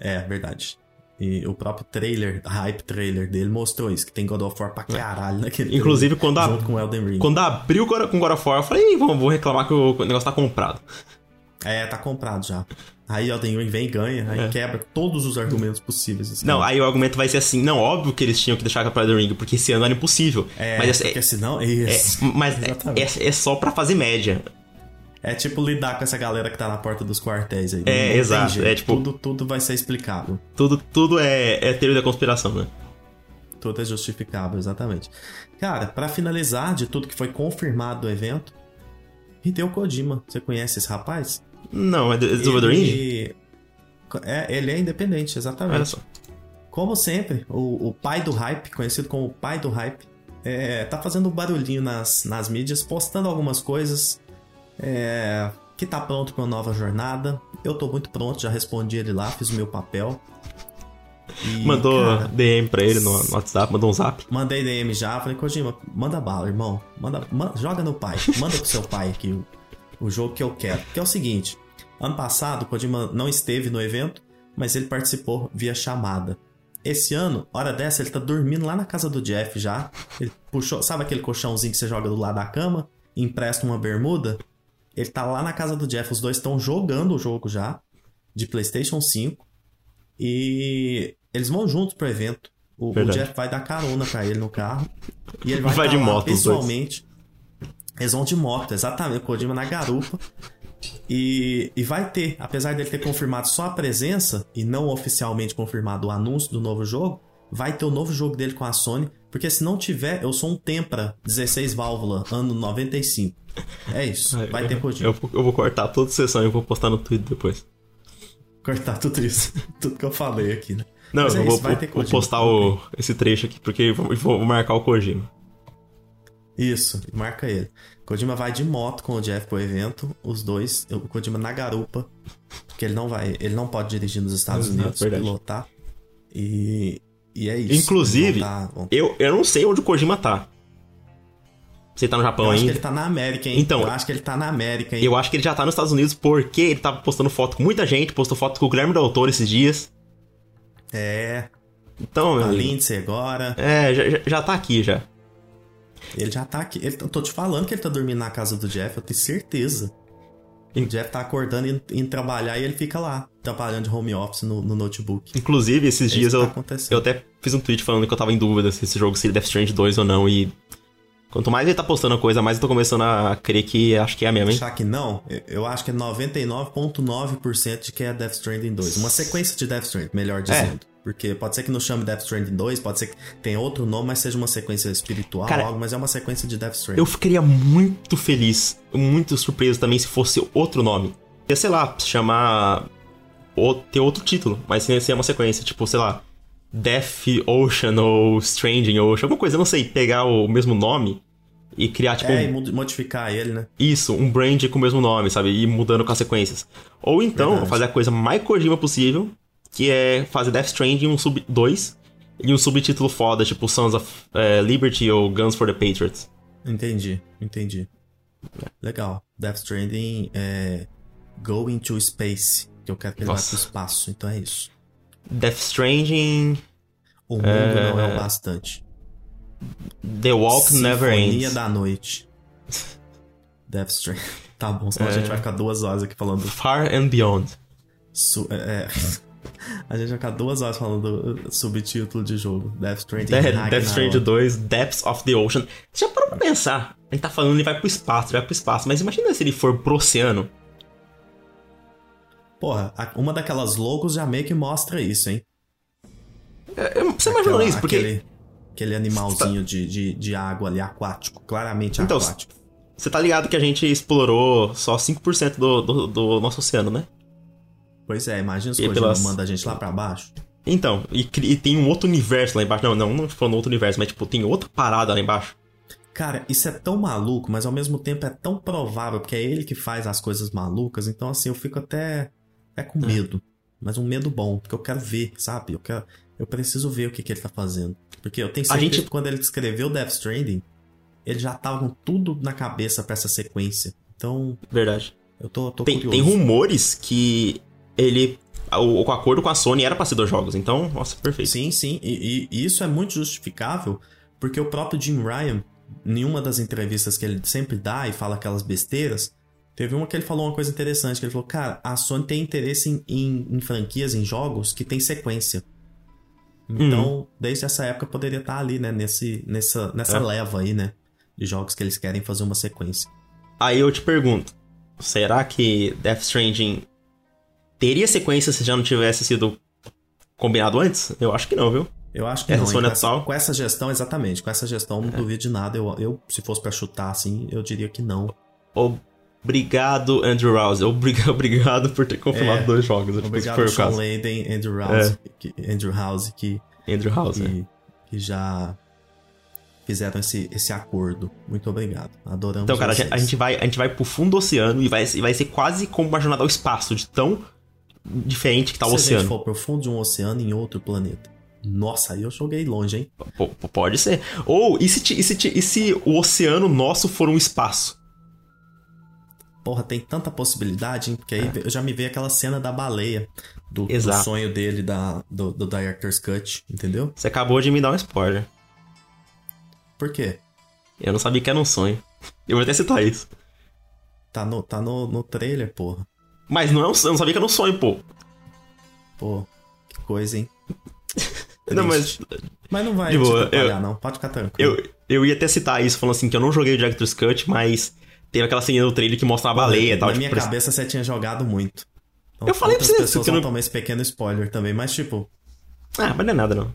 A: É, verdade. E o próprio trailer, hype trailer dele mostrou isso, que tem God of War pra caralho naquele
B: Inclusive,
A: trailer,
B: quando a-
A: com Elden Ring.
B: Quando abriu com God of War, eu falei, Ih, vou, reclamar que o negócio tá comprado.
A: É, tá comprado já. Aí Elden Ring vem e ganha, aí
B: É.
A: quebra todos os argumentos possíveis. assim.
B: Não, aí o argumento vai ser assim, não, óbvio que eles tinham que deixar pra Elden Ring, porque esse ano era impossível.
A: É,
B: mas
A: porque
B: é,
A: senão...
B: é-
A: Isso.
B: mas é, é- é só pra fazer média.
A: É tipo lidar com essa galera que tá na porta dos quartéis aí.
B: É,
A: Não
B: exato, é tipo-
A: Tudo, tudo vai ser explicável.
B: Tudo, tudo é, é teoria da conspiração, né?
A: Tudo é justificável, exatamente. Cara, pra finalizar de tudo que foi confirmado do evento, Hideo Kojima. Você conhece esse rapaz?
B: Não, é é desenvolvedor indie?
A: Ele... É, ele é independente, exatamente.
B: Olha só.
A: Como sempre, o, o pai do hype, conhecido como o pai do hype, é, tá fazendo barulhinho nas, nas mídias, postando algumas coisas é, que tá pronto pra uma nova jornada. Eu tô muito pronto, já respondi ele lá, fiz o meu papel. E,
B: Mandou
A: cara,
B: DM pra ele no, no WhatsApp, mandou um zap.
A: mandei DM já, falei, Kojima, manda bala, irmão. Manda, ma- joga no pai, manda pro seu pai aqui o, o jogo que eu quero. Que é o seguinte, ano passado o Kojima não esteve no evento, mas ele participou via chamada. Esse ano, hora dessa, ele tá dormindo lá na casa do Jeff já. Ele puxou, sabe aquele colchãozinho que você joga do lado da cama? Empresta uma bermuda? Ele tá lá na casa do Jeff, os dois estão jogando o jogo já, de PlayStation 5. E eles vão juntos pro evento. O, o. Jeff vai dar carona pra ele no carro. E ele vai,
B: Vai
A: tá
B: de moto,
A: pessoalmente. Eles vão de moto, exatamente. O Kojima na garupa. E, e vai ter, apesar dele ter confirmado só a presença e não oficialmente confirmado o anúncio do novo jogo, vai ter o novo jogo dele com a Sony. Porque se não tiver, eu sou um Tempra 16 válvula, ano 95. É isso, vai ter Kojima.
B: Eu, vou- eu vou cortar toda a sessão e vou postar no Twitter depois.
A: Cortar tudo isso, tudo que eu falei aqui, né?
B: Não,
A: Mas é
B: eu vou,
A: isso, vai
B: vou-
A: ter
B: vou
A: Kojima.
B: postar o, esse trecho aqui, porque vou, vou marcar o Kojima.
A: Isso, marca ele. Kojima vai de moto com o Jeff pro evento, os dois, o Kojima na garupa, porque ele não vai, ele não pode dirigir nos Estados
B: Exato,
A: Unidos,
B: verdade.
A: pilotar. E, e é isso.
B: Inclusive,
A: tá-
B: Eu, eu não sei onde o Kojima tá. Você tá no Japão
A: eu acho que
B: ainda?
A: ele tá na América, hein?
B: Então,
A: eu acho que ele tá na América, hein?
B: Eu acho que ele já tá nos Estados Unidos porque ele tava postando foto com muita gente, postou foto com o Guilherme Del Toro esses dias.
A: É,
B: Então, meu
A: a
B: amigo,
A: Lindsay agora.
B: É, já, já- já tá aqui já.
A: Ele já tá aqui. Ele, eu tô te falando que ele tá dormindo na casa do Jeff, eu tenho certeza. E o Jeff tá acordando e indo, trabalhar e ele fica lá, trabalhando de home office no, no notebook.
B: Inclusive, esses
A: É
B: dias eu,
A: tá
B: eu até fiz um tweet falando que eu tava em dúvida se esse jogo seria Death Stranding 2 ou não. E quanto mais ele tá postando coisa, mais eu tô começando a crer que acho que é mesmo, hein?
A: Achar que não, eu- acho que é 99,9% de que é Death Stranding 2. Uma sequência de Death Stranding, melhor dizendo. Porque pode ser que não chame Death Stranding 2, pode ser que tenha outro nome, mas seja uma sequência espiritual,
B: Cara,
A: algo, mas é uma sequência de Death Stranding.
B: Eu ficaria muito feliz, muito surpreso também se fosse outro nome. Ia, sei lá, se chamar. Ou ter outro título, mas sem ser uma sequência, tipo, sei lá, Death Ocean ou Stranding Ocean, alguma coisa, eu não sei, pegar o mesmo nome e criar, tipo,
A: É, e mod- modificar ele, né?
B: isso, um brand com o mesmo nome, sabe? E ir mudando com as sequências. Ou então,
A: Verdade.
B: fazer a coisa mais Kojima possível, que é fazer Death Stranding um sub 2 e um subtítulo foda, tipo Sons of eh, Liberty ou Guns for the Patriots.
A: Entendi, entendi. Legal. Death Stranding é Going to Space, que eu quero que ele
B: Nossa.
A: vá pro espaço, então é isso.
B: Death Stranding,
A: O mundo não é o bastante.
B: The Walk Never
A: Sinfonia
B: Ends.
A: da noite. Death Stranding. Tá bom, senão a
B: É.
A: gente vai ficar duas horas aqui falando
B: Far and Beyond.
A: Su- é, é. A gente vai ficar duas horas falando do subtítulo de jogo. Death Stranding.
B: Death,
A: Ragnarok.
B: Death Stranding 2, Depths of the Ocean. Você já parou pra pensar? A gente tá falando ele vai pro espaço, vai pro espaço, mas imagina se ele for pro oceano.
A: Porra, uma daquelas logos já meio que mostra isso, hein?
B: É, é, Você imaginou
A: Aquela-
B: isso? Porque.
A: Aquele, aquele animalzinho de, de, de água ali, aquático. Claramente
B: Então,
A: aquático.
B: Você tá ligado que a gente explorou só 5% do, do, do nosso oceano, né?
A: Pois é, imagina se o Kojima
B: pelas-
A: manda a gente lá pra baixo.
B: Então, e, e tem um outro universo lá embaixo. Não, não, não falando outro universo, mas tipo, tem outra parada lá embaixo.
A: Cara, isso é tão maluco, mas ao mesmo tempo é tão provável, porque é ele que faz as coisas malucas, então assim, eu fico até, até com
B: É.
A: medo. Mas um medo bom, porque eu quero ver, sabe? Eu, quero, eu preciso ver o que, que ele tá fazendo. Porque eu tenho certeza
B: gente-
A: que quando ele escreveu Death Stranding, ele já tava com tudo na cabeça para essa sequência. Então.
B: Verdade.
A: Eu tô, tô
B: tem,
A: curioso.
B: Tem rumores que ele. O, o acordo com a Sony era pra ser dois jogos, então, nossa, perfeito.
A: Sim, sim. E, e, isso é muito justificável, porque o próprio Jim Ryan, em uma das entrevistas que ele sempre dá e fala aquelas besteiras, teve uma que ele falou uma coisa interessante, que ele falou, cara, a Sony tem interesse em, em, em franquias, em jogos que tem sequência. Então, uhum. desde essa época poderia estar ali, né, nesse, nessa, nessa é. leva aí, né, de jogos que eles querem fazer uma sequência.
B: Aí eu te pergunto, será que Death Stranding teria sequência se já não tivesse sido combinado antes? Eu acho que não, viu?
A: Eu acho que
B: essa
A: não.
B: Com
A: essa, com essa gestão, exatamente. Com essa gestão, não é. duvido de nada. Eu, eu, se fosse para chutar assim, eu diria que não.
B: Obrigado, Andrew Rouse. Obrigado, obrigado por ter confirmado é, dois jogos.
A: Obrigado, Sean Layden, Andrew House, é. que, Andrew House, que,
B: Andrew House,
A: que, é. que já fizeram esse, esse acordo. Muito obrigado. Adoramos
B: Então, cara,
A: vocês.
B: a gente, vai, a gente vai pro fundo do oceano e vai, vai ser quase como uma jornada ao espaço, de tão diferente que tá o oceano.
A: Se a gente for pro fundo de um oceano em outro planeta. Nossa, aí eu joguei longe, hein?
B: P pode ser. Ou, e se, e, se, e se o oceano nosso for um espaço?
A: Porra, tem tanta possibilidade, hein? Porque aí é. eu já me veio aquela cena da baleia. Do, do sonho dele, da, do, do Director's Cut, entendeu?
B: Você acabou de me dar um spoiler.
A: Por quê?
B: Eu não sabia que era um sonho. Eu vou até citar isso.
A: Tá no, tá no, no trailer, porra.
B: Mas não é um, eu não sabia que era um sonho, pô.
A: Pô, que coisa, hein?
B: não, mas.
A: Mas não vai te atrapalhar, eu, não. Pode ficar tranquilo.
B: Eu, eu ia até citar isso, falando assim, que eu não joguei o Director's Cut, mas teve aquela cena do trailer que mostra uma baleia e tal.
A: Na
B: tipo,
A: minha cabeça você tinha jogado muito.
B: Então, eu falei pra
A: você.
B: As
A: pessoas vão não... tomar esse pequeno spoiler também, mas tipo.
B: Ah, mas não é nada, não.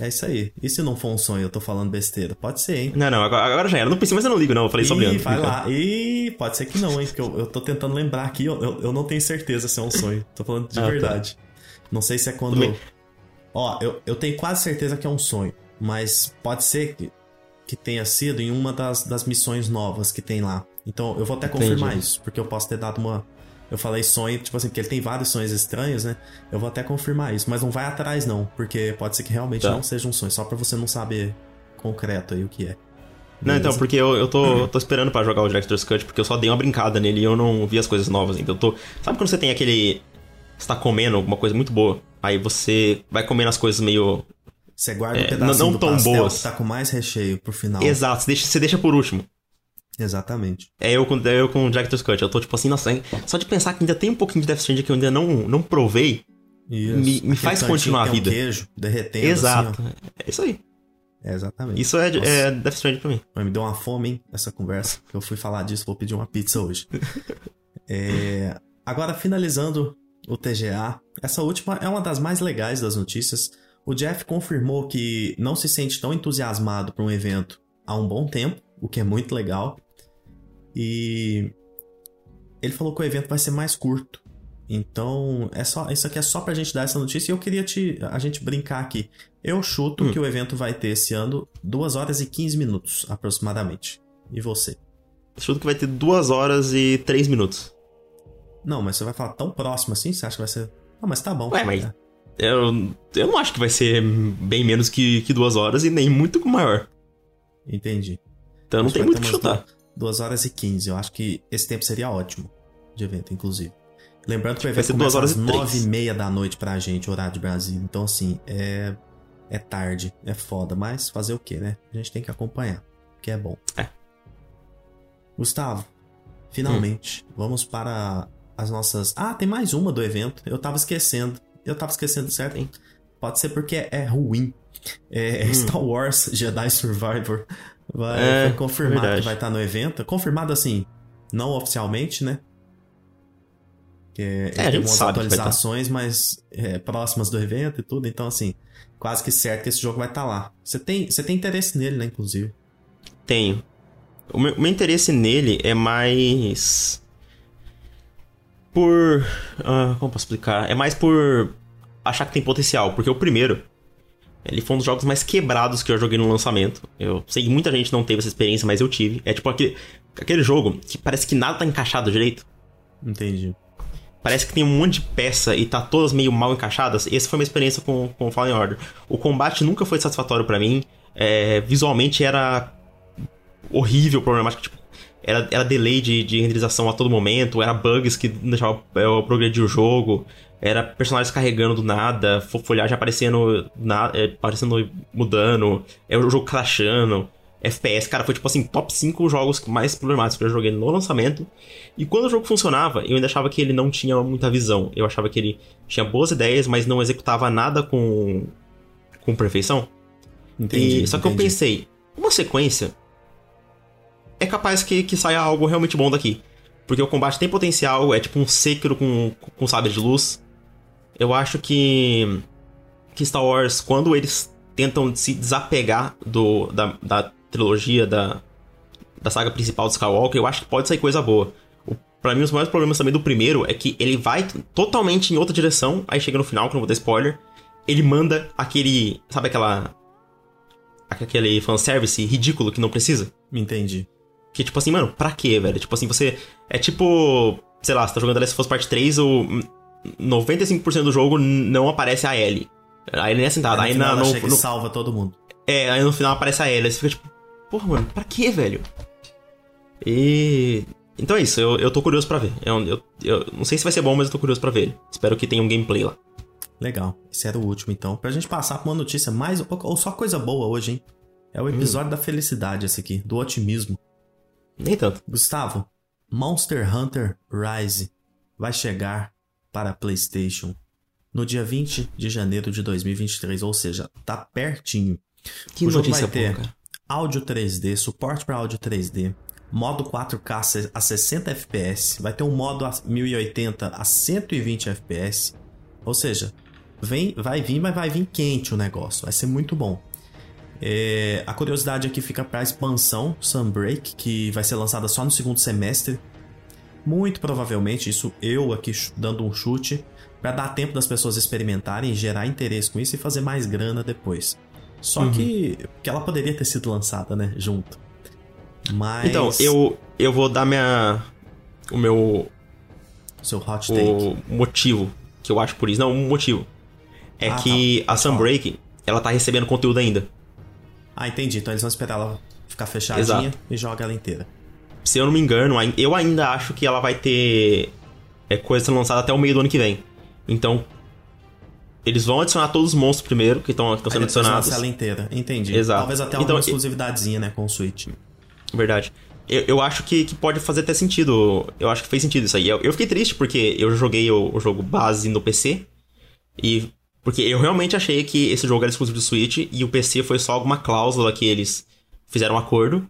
A: É isso aí. E se não for um sonho, eu tô falando besteira? Pode ser, hein?
B: Não, não, agora, agora já era. Não pensei, mas eu não ligo, não. Eu falei sobre
A: antes. vai lá. E pode ser que não, hein? Porque eu, eu tô tentando lembrar aqui, eu, eu, eu, não tenho certeza se é um sonho. Tô falando de ah, tá. verdade. Tá. Não sei se é quando. Ó, eu, eu tenho quase certeza que é um sonho. Mas pode ser que, que tenha sido em uma das, das missões novas que tem lá. Então eu vou até confirmar Entendi. isso, porque eu posso ter dado uma, eu falei sonho, tipo assim, porque ele tem vários sonhos estranhos, né? Eu vou até confirmar isso, mas não vai atrás não, porque pode ser que realmente tá. não seja um sonho, só para você não saber concreto aí o que é.
B: Não, então, porque eu, eu tô, uhum. tô esperando para jogar o Director's Cut, porque eu só dei uma brincada nele e eu não vi as coisas novas ainda. Eu tô. Sabe quando você tem aquele. Você tá comendo alguma coisa muito boa, aí você vai comendo as coisas meio.
A: Você guarda um é, pedacinho não, não tão boas. que tá com mais recheio pro final.
B: Exato, você deixa, você deixa por último.
A: Exatamente.
B: É eu com, é eu com o Director's Cut. Eu tô tipo assim, nossa, só de pensar que ainda tem um pouquinho de Death Stranding que eu ainda não, não provei, isso. me, me faz continuar a vida.
A: Um queijo derretendo
B: Exato.
A: Assim,
B: é isso aí.
A: É exatamente.
B: Isso é, é Death Stranding pra mim.
A: Mas me deu uma fome, hein, essa conversa. Eu fui falar disso, vou pedir uma pizza hoje. é... Agora, finalizando o TGA, essa última é uma das mais legais das notícias. O Jeff confirmou que não se sente tão entusiasmado para um evento há um bom tempo, o que é muito legal. E ele falou que o evento vai ser mais curto. Então, é só, isso aqui é só pra gente dar essa notícia e eu queria te, a gente brincar aqui. Eu chuto hum. que o evento vai ter esse ano 2 horas e 15 minutos, aproximadamente. E você?
B: chuto que vai ter 2 horas e 3 minutos.
A: Não, mas você vai falar tão próximo assim? Você acha que vai ser. Ah, mas tá bom.
B: Ué, mas. É. Eu, eu não acho que vai ser bem menos que, que duas horas e nem muito maior.
A: Entendi.
B: Então não tem muito o que chutar.
A: 2 horas e 15. Eu acho que esse tempo seria ótimo de evento, inclusive. Lembrando que o evento
B: começa
A: às 9 e meia da noite pra gente, horário de Brasil. Então, assim, é, é tarde, é foda. Mas fazer o quê, né? A gente tem que acompanhar, que é bom.
B: É.
A: Gustavo, finalmente, hum. vamos para as nossas... Ah, tem mais uma do evento. Eu tava esquecendo. Eu tava esquecendo, certo? Hein? Pode ser porque é ruim. É hum. Star Wars Jedi Survivor Vai, é, foi confirmado verdade. que vai estar no evento. Confirmado assim, não oficialmente, né? Que é, é, tem algumas atualizações, mas é, próximas do evento e tudo. Então, assim, quase que certo que esse jogo vai estar lá. Você tem, você tem interesse nele, né, inclusive?
B: Tenho. O meu, meu interesse nele é mais. Por. Uh, como posso explicar? É mais por achar que tem potencial. Porque o primeiro, ele foi um dos jogos mais quebrados que eu joguei no lançamento. Eu sei que muita gente não teve essa experiência, mas eu tive. É tipo aquele, aquele jogo que parece que nada tá encaixado direito.
A: Entendi.
B: Parece que tem um monte de peça e tá todas meio mal encaixadas. Essa foi uma experiência com, com Fallen Order. O combate nunca foi satisfatório para mim. É, visualmente era horrível, problemático, tipo, era, era delay de, de renderização a todo momento, era bugs que deixavam eu progredir o jogo, era personagens carregando do nada, folhagem aparecendo, na, é, aparecendo mudando, é o jogo crashando. FPS, cara, foi tipo assim, top 5 jogos mais problemáticos que eu joguei no lançamento. E quando o jogo funcionava, eu ainda achava que ele não tinha muita visão. Eu achava que ele tinha boas ideias, mas não executava nada com, com perfeição. Entendi. E, só que entendi. eu pensei, uma sequência é capaz que, que saia algo realmente bom daqui. Porque o combate tem potencial, é tipo um Sekiro com, com sabre de luz. Eu acho que, que Star Wars, quando eles tentam se desapegar do, da, da trilogia, da, da saga principal do Skywalker, eu acho que pode sair coisa boa. O, pra mim, os maiores problemas também do primeiro é que ele vai totalmente em outra direção, aí chega no final, que não vou dar spoiler, ele manda aquele. Sabe aquela. Aquele fanservice ridículo que não precisa?
A: Entendi.
B: Que tipo assim, mano, pra quê, velho? Tipo assim, você. É tipo. Sei lá, você tá jogando Last of Us Part 3, o 95% do jogo não aparece a Ellie. A Ellie nem é sentada. Aí,
A: aí na, no, no, no, salva todo mundo.
B: É, aí no final aparece a Ellie. Aí você fica tipo, porra, mano, pra quê, velho? E. Então é isso, eu, eu tô curioso pra ver. Eu, eu, eu não sei se vai ser bom, mas eu tô curioso pra ver. Espero que tenha um gameplay lá.
A: Legal, esse era o último então. Pra gente passar pra uma notícia mais. ou só coisa boa hoje, hein? É o episódio hum. da felicidade esse aqui, do otimismo.
B: Nem tanto.
A: Gustavo, Monster Hunter Rise vai chegar para PlayStation no dia 20 de janeiro de 2023, ou seja, tá pertinho.
B: Que o jogo vai ter boa,
A: áudio 3D, suporte para áudio 3D, modo 4K a 60 FPS, vai ter um modo 1080 a 120 FPS. Ou seja, vem, vai vir, mas vai vir quente o negócio, vai ser muito bom. É, a curiosidade aqui fica para a expansão Sunbreak, que vai ser lançada só no segundo semestre. Muito provavelmente, isso eu aqui dando um chute, para dar tempo das pessoas experimentarem, gerar interesse com isso e fazer mais grana depois. Só uhum. que, que ela poderia ter sido lançada, né, junto. Mas.
B: Então, eu, eu vou dar minha. O meu.
A: Seu hot take. O
B: motivo que eu acho por isso. Não, um motivo. É ah, que tá. a Sunbreak, ela tá recebendo conteúdo ainda.
A: Ah, entendi. Então eles vão esperar ela ficar fechadinha Exato. e joga ela inteira.
B: Se eu não me engano, eu ainda acho que ela vai ter é, coisa sendo lançada até o meio do ano que vem. Então, eles vão adicionar todos os monstros primeiro, que estão sendo adicionados.
A: ela inteira, entendi.
B: Exato.
A: Talvez até então, uma exclusividadezinha, né, com o Switch.
B: Verdade. Eu, eu acho que, que, pode fazer até sentido. Eu acho que fez sentido isso aí. Eu, eu fiquei triste porque eu joguei o, o jogo base no PC. E porque eu realmente achei que esse jogo era exclusivo do Switch e o PC foi só alguma cláusula que eles fizeram um acordo.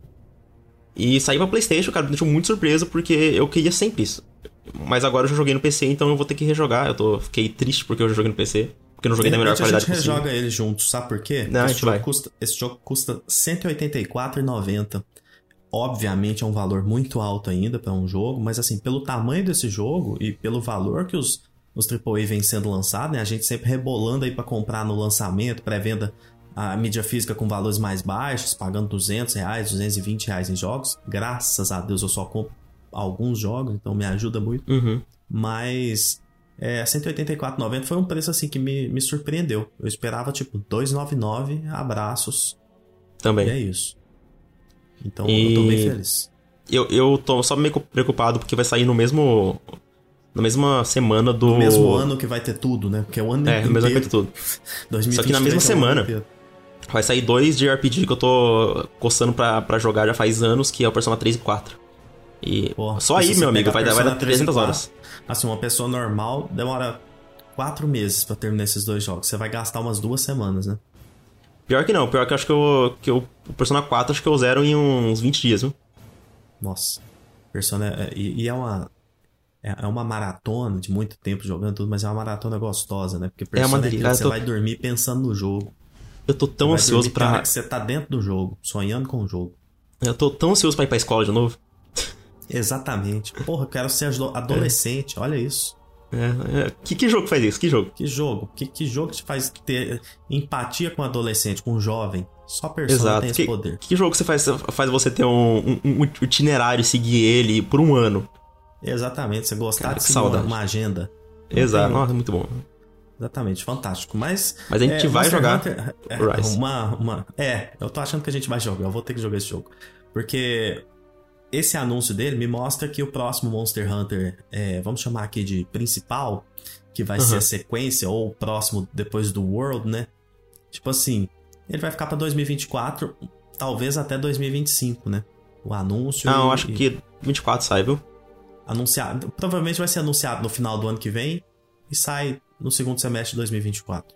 B: E saiu pra PlayStation, cara, me deixou muito surpreso porque eu queria sempre isso. Mas agora eu já joguei no PC, então eu vou ter que rejogar. Eu tô, fiquei triste porque eu já joguei no PC. Porque eu não joguei da melhor qualidade possível.
A: A gente rejoga ele juntos, sabe por quê?
B: Não, esse, a gente vai.
A: Custa, esse jogo custa R$184,90. Obviamente é um valor muito alto ainda para um jogo, mas assim, pelo tamanho desse jogo e pelo valor que os os AAA vêm sendo lançados, né? A gente sempre rebolando aí para comprar no lançamento, pré-venda a mídia física com valores mais baixos, pagando 200 reais, 220 reais em jogos. Graças a Deus eu só compro alguns jogos, então me ajuda muito.
B: Uhum.
A: Mas é, 184,90 foi um preço assim que me, me surpreendeu. Eu esperava tipo 299, abraços.
B: Também.
A: E é isso. Então e... eu tô bem feliz.
B: Eu, eu tô só meio preocupado porque vai sair no mesmo na mesma semana do.
A: No mesmo ano que vai ter tudo, né? Porque é o ano
B: É, no mesmo ano que vai ter tudo. Só que na mesma é semana. Vai sair dois de RPG que eu tô coçando pra, pra jogar já faz anos, que é o Persona 3 e 4. E Pô, só aí, meu amigo, vai, vai dar 300 horas.
A: Assim, uma pessoa normal demora 4 meses pra terminar esses dois jogos. Você vai gastar umas duas semanas, né?
B: Pior que não, pior que eu acho que, eu, que eu, o Persona 4 acho que eu zero em uns 20 dias, viu?
A: Nossa. Persona. É, e, e é uma é, é uma maratona de muito tempo jogando tudo, mas é uma maratona gostosa, né? Porque
B: é uma delícia.
A: você tô... vai dormir pensando no jogo.
B: Eu tô tão ansioso pra.
A: Você tá dentro do jogo, sonhando com o jogo.
B: Eu tô tão ansioso pra ir pra escola de novo.
A: Exatamente. Porra, eu quero ser adolescente, é. olha isso.
B: É, é. Que, que jogo faz isso? Que jogo?
A: Que jogo? Que, que jogo te faz ter empatia com o adolescente, com o jovem? Só Persona Exato. tem esse
B: que,
A: poder.
B: Que jogo você faz, faz você ter um, um, um itinerário, seguir ele por um ano?
A: Exatamente, você gostar Cara, de seguir uma, uma, agenda.
B: Exato, nossa, muito bom.
A: Exatamente, fantástico. Mas.
B: Mas a gente é, vai jogar
A: Hunter, é, Rise. Uma, uma, é, eu tô achando que a gente vai jogar. Eu vou ter que jogar esse jogo. Porque esse anúncio dele me mostra que o próximo Monster Hunter, é, vamos chamar aqui de principal, que vai uhum. ser a sequência, ou o próximo depois do World, né? Tipo assim, ele vai ficar pra 2024, talvez até 2025, né? O anúncio.
B: Não, e, acho que 24 sai, viu?
A: Anunciado. Provavelmente vai ser anunciado no final do ano que vem e sai no segundo semestre de 2024.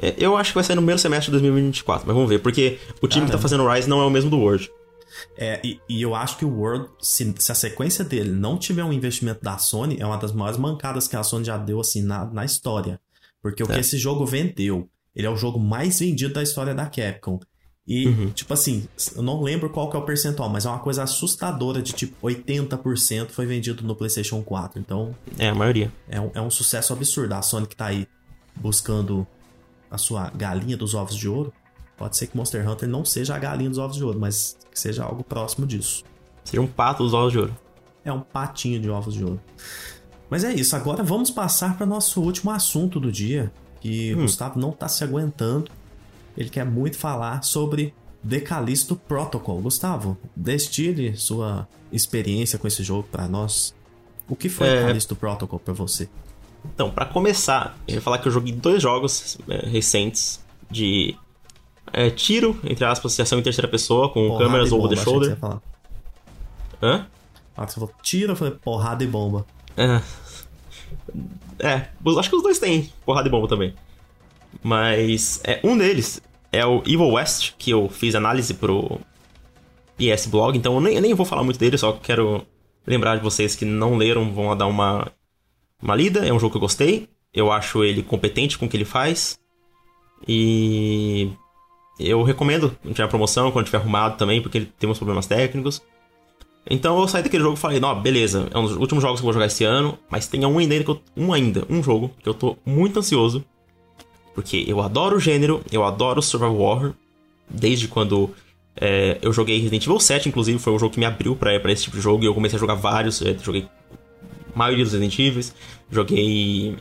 B: É, eu acho que vai sair no primeiro semestre de 2024, mas vamos ver, porque o time que tá fazendo o Rise não é o mesmo do World.
A: É, e, e, eu acho que o World, se, se, a sequência dele não tiver um investimento da Sony, é uma das maiores mancadas que a Sony já deu, assim, na, na história. Porque o é. que esse jogo vendeu, ele é o jogo mais vendido da história da Capcom. E, uhum. tipo assim, eu não lembro qual que é o percentual, mas é uma coisa assustadora de tipo 80% foi vendido no PlayStation 4. Então.
B: É, a maioria.
A: É um, é um sucesso absurdo. A Sony que tá aí buscando a sua galinha dos ovos de ouro. Pode ser que Monster Hunter não seja a galinha dos ovos de ouro, mas que seja algo próximo disso.
B: Seja um pato dos ovos de ouro.
A: É um patinho de ovos de ouro. Mas é isso, agora vamos passar para nosso último assunto do dia, que hum. Gustavo não tá se aguentando. Ele quer muito falar sobre Decalisto Protocol. Gustavo, destile sua experiência com esse jogo para nós. O que foi é... Decalisto Protocol para você?
B: Então, para começar, eu ia falar que eu joguei dois jogos é, recentes de é, tiro, entre aspas, ação em terceira pessoa, com porrada câmeras over the shoulder.
A: Hã? Ah, você falou tiro, eu falei porrada e bomba.
B: É. É, acho que os dois têm porrada e bomba também. Mas é, um deles é o Evil West, que eu fiz análise pro PS Blog, então eu nem, eu nem vou falar muito dele, só quero lembrar de vocês que não leram, vão dar uma uma lida. É um jogo que eu gostei. Eu acho ele competente com o que ele faz. E eu recomendo quando tiver promoção, quando tiver arrumado também, porque ele tem uns problemas técnicos. Então eu saí daquele jogo e falei, não, beleza, é um dos últimos jogos que eu vou jogar esse ano, mas tem um ainda, um ainda, um jogo que eu tô muito ansioso. Porque eu adoro o gênero, eu adoro Survival Horror. Desde quando é, eu joguei Resident Evil 7, inclusive, foi o jogo que me abriu pra esse tipo de jogo. E eu comecei a jogar vários. Eu joguei maioria dos Resident Evil. Joguei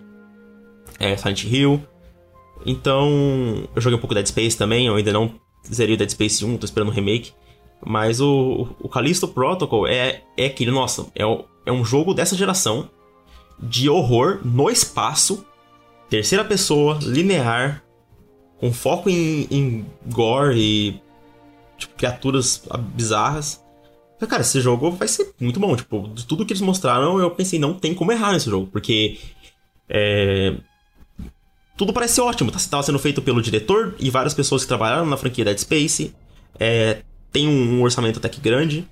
B: é, Silent Hill. Então, eu joguei um pouco Dead Space também. Eu ainda não zerei Dead Space 1, tô esperando o remake. Mas o, o Callisto Protocol é, é aquele, nossa, é, é um jogo dessa geração de horror no espaço, terceira pessoa, linear, com foco em, em gore e tipo, criaturas bizarras. Cara, esse jogo vai ser muito bom. Tipo, de tudo que eles mostraram, eu pensei, não tem como errar nesse jogo. Porque. É... Tudo parece ótimo. Tá, tava sendo feito pelo diretor e várias pessoas que trabalharam na franquia Dead Space. É... Tem um, orçamento até que grande.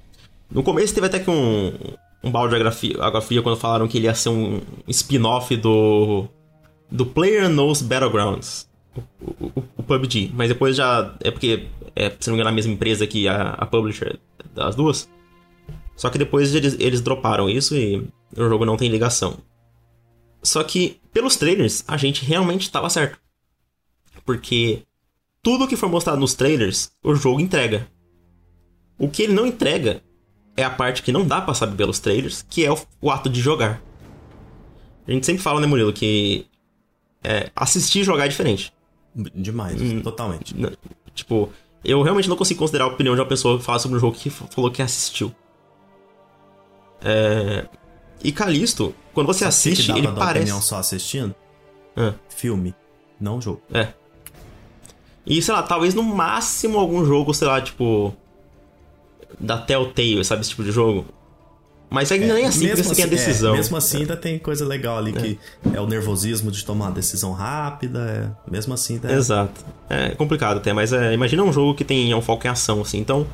B: No começo teve até que um, um balde de água fria quando falaram que ele ia ser um spin-off do. Do Player Knows Battlegrounds. O, o, o, PUBG. Mas depois já. É porque, é, se não me engano, a mesma empresa que a, a publisher das duas. Só que depois eles, eles droparam isso e o jogo não tem ligação. Só que, pelos trailers, a gente realmente estava certo. Porque tudo que for mostrado nos trailers, o jogo entrega. O que ele não entrega é a parte que não dá pra saber pelos trailers, que é o, o ato de jogar. A gente sempre fala, né, Murilo, que é, assistir e jogar é diferente.
A: Demais, hum, totalmente.
B: Tipo, eu realmente não consigo considerar a opinião de uma pessoa que fala sobre um jogo que falou que assistiu. É... E Calisto, quando você assiste, que ele parece. opinião
A: só assistindo? É. Filme, não jogo.
B: É. E sei lá, talvez no máximo algum jogo, sei lá, tipo. Da Telltale, sabe? Esse tipo de jogo. Mas ainda é, nem assim, porque você tem a assim, é, decisão.
A: É, mesmo assim, ainda tem coisa legal ali, é. que é o nervosismo de tomar uma decisão rápida. É, mesmo assim, tá...
B: Exato. É complicado até, mas é, imagina um jogo que tem um foco em ação, assim. Então.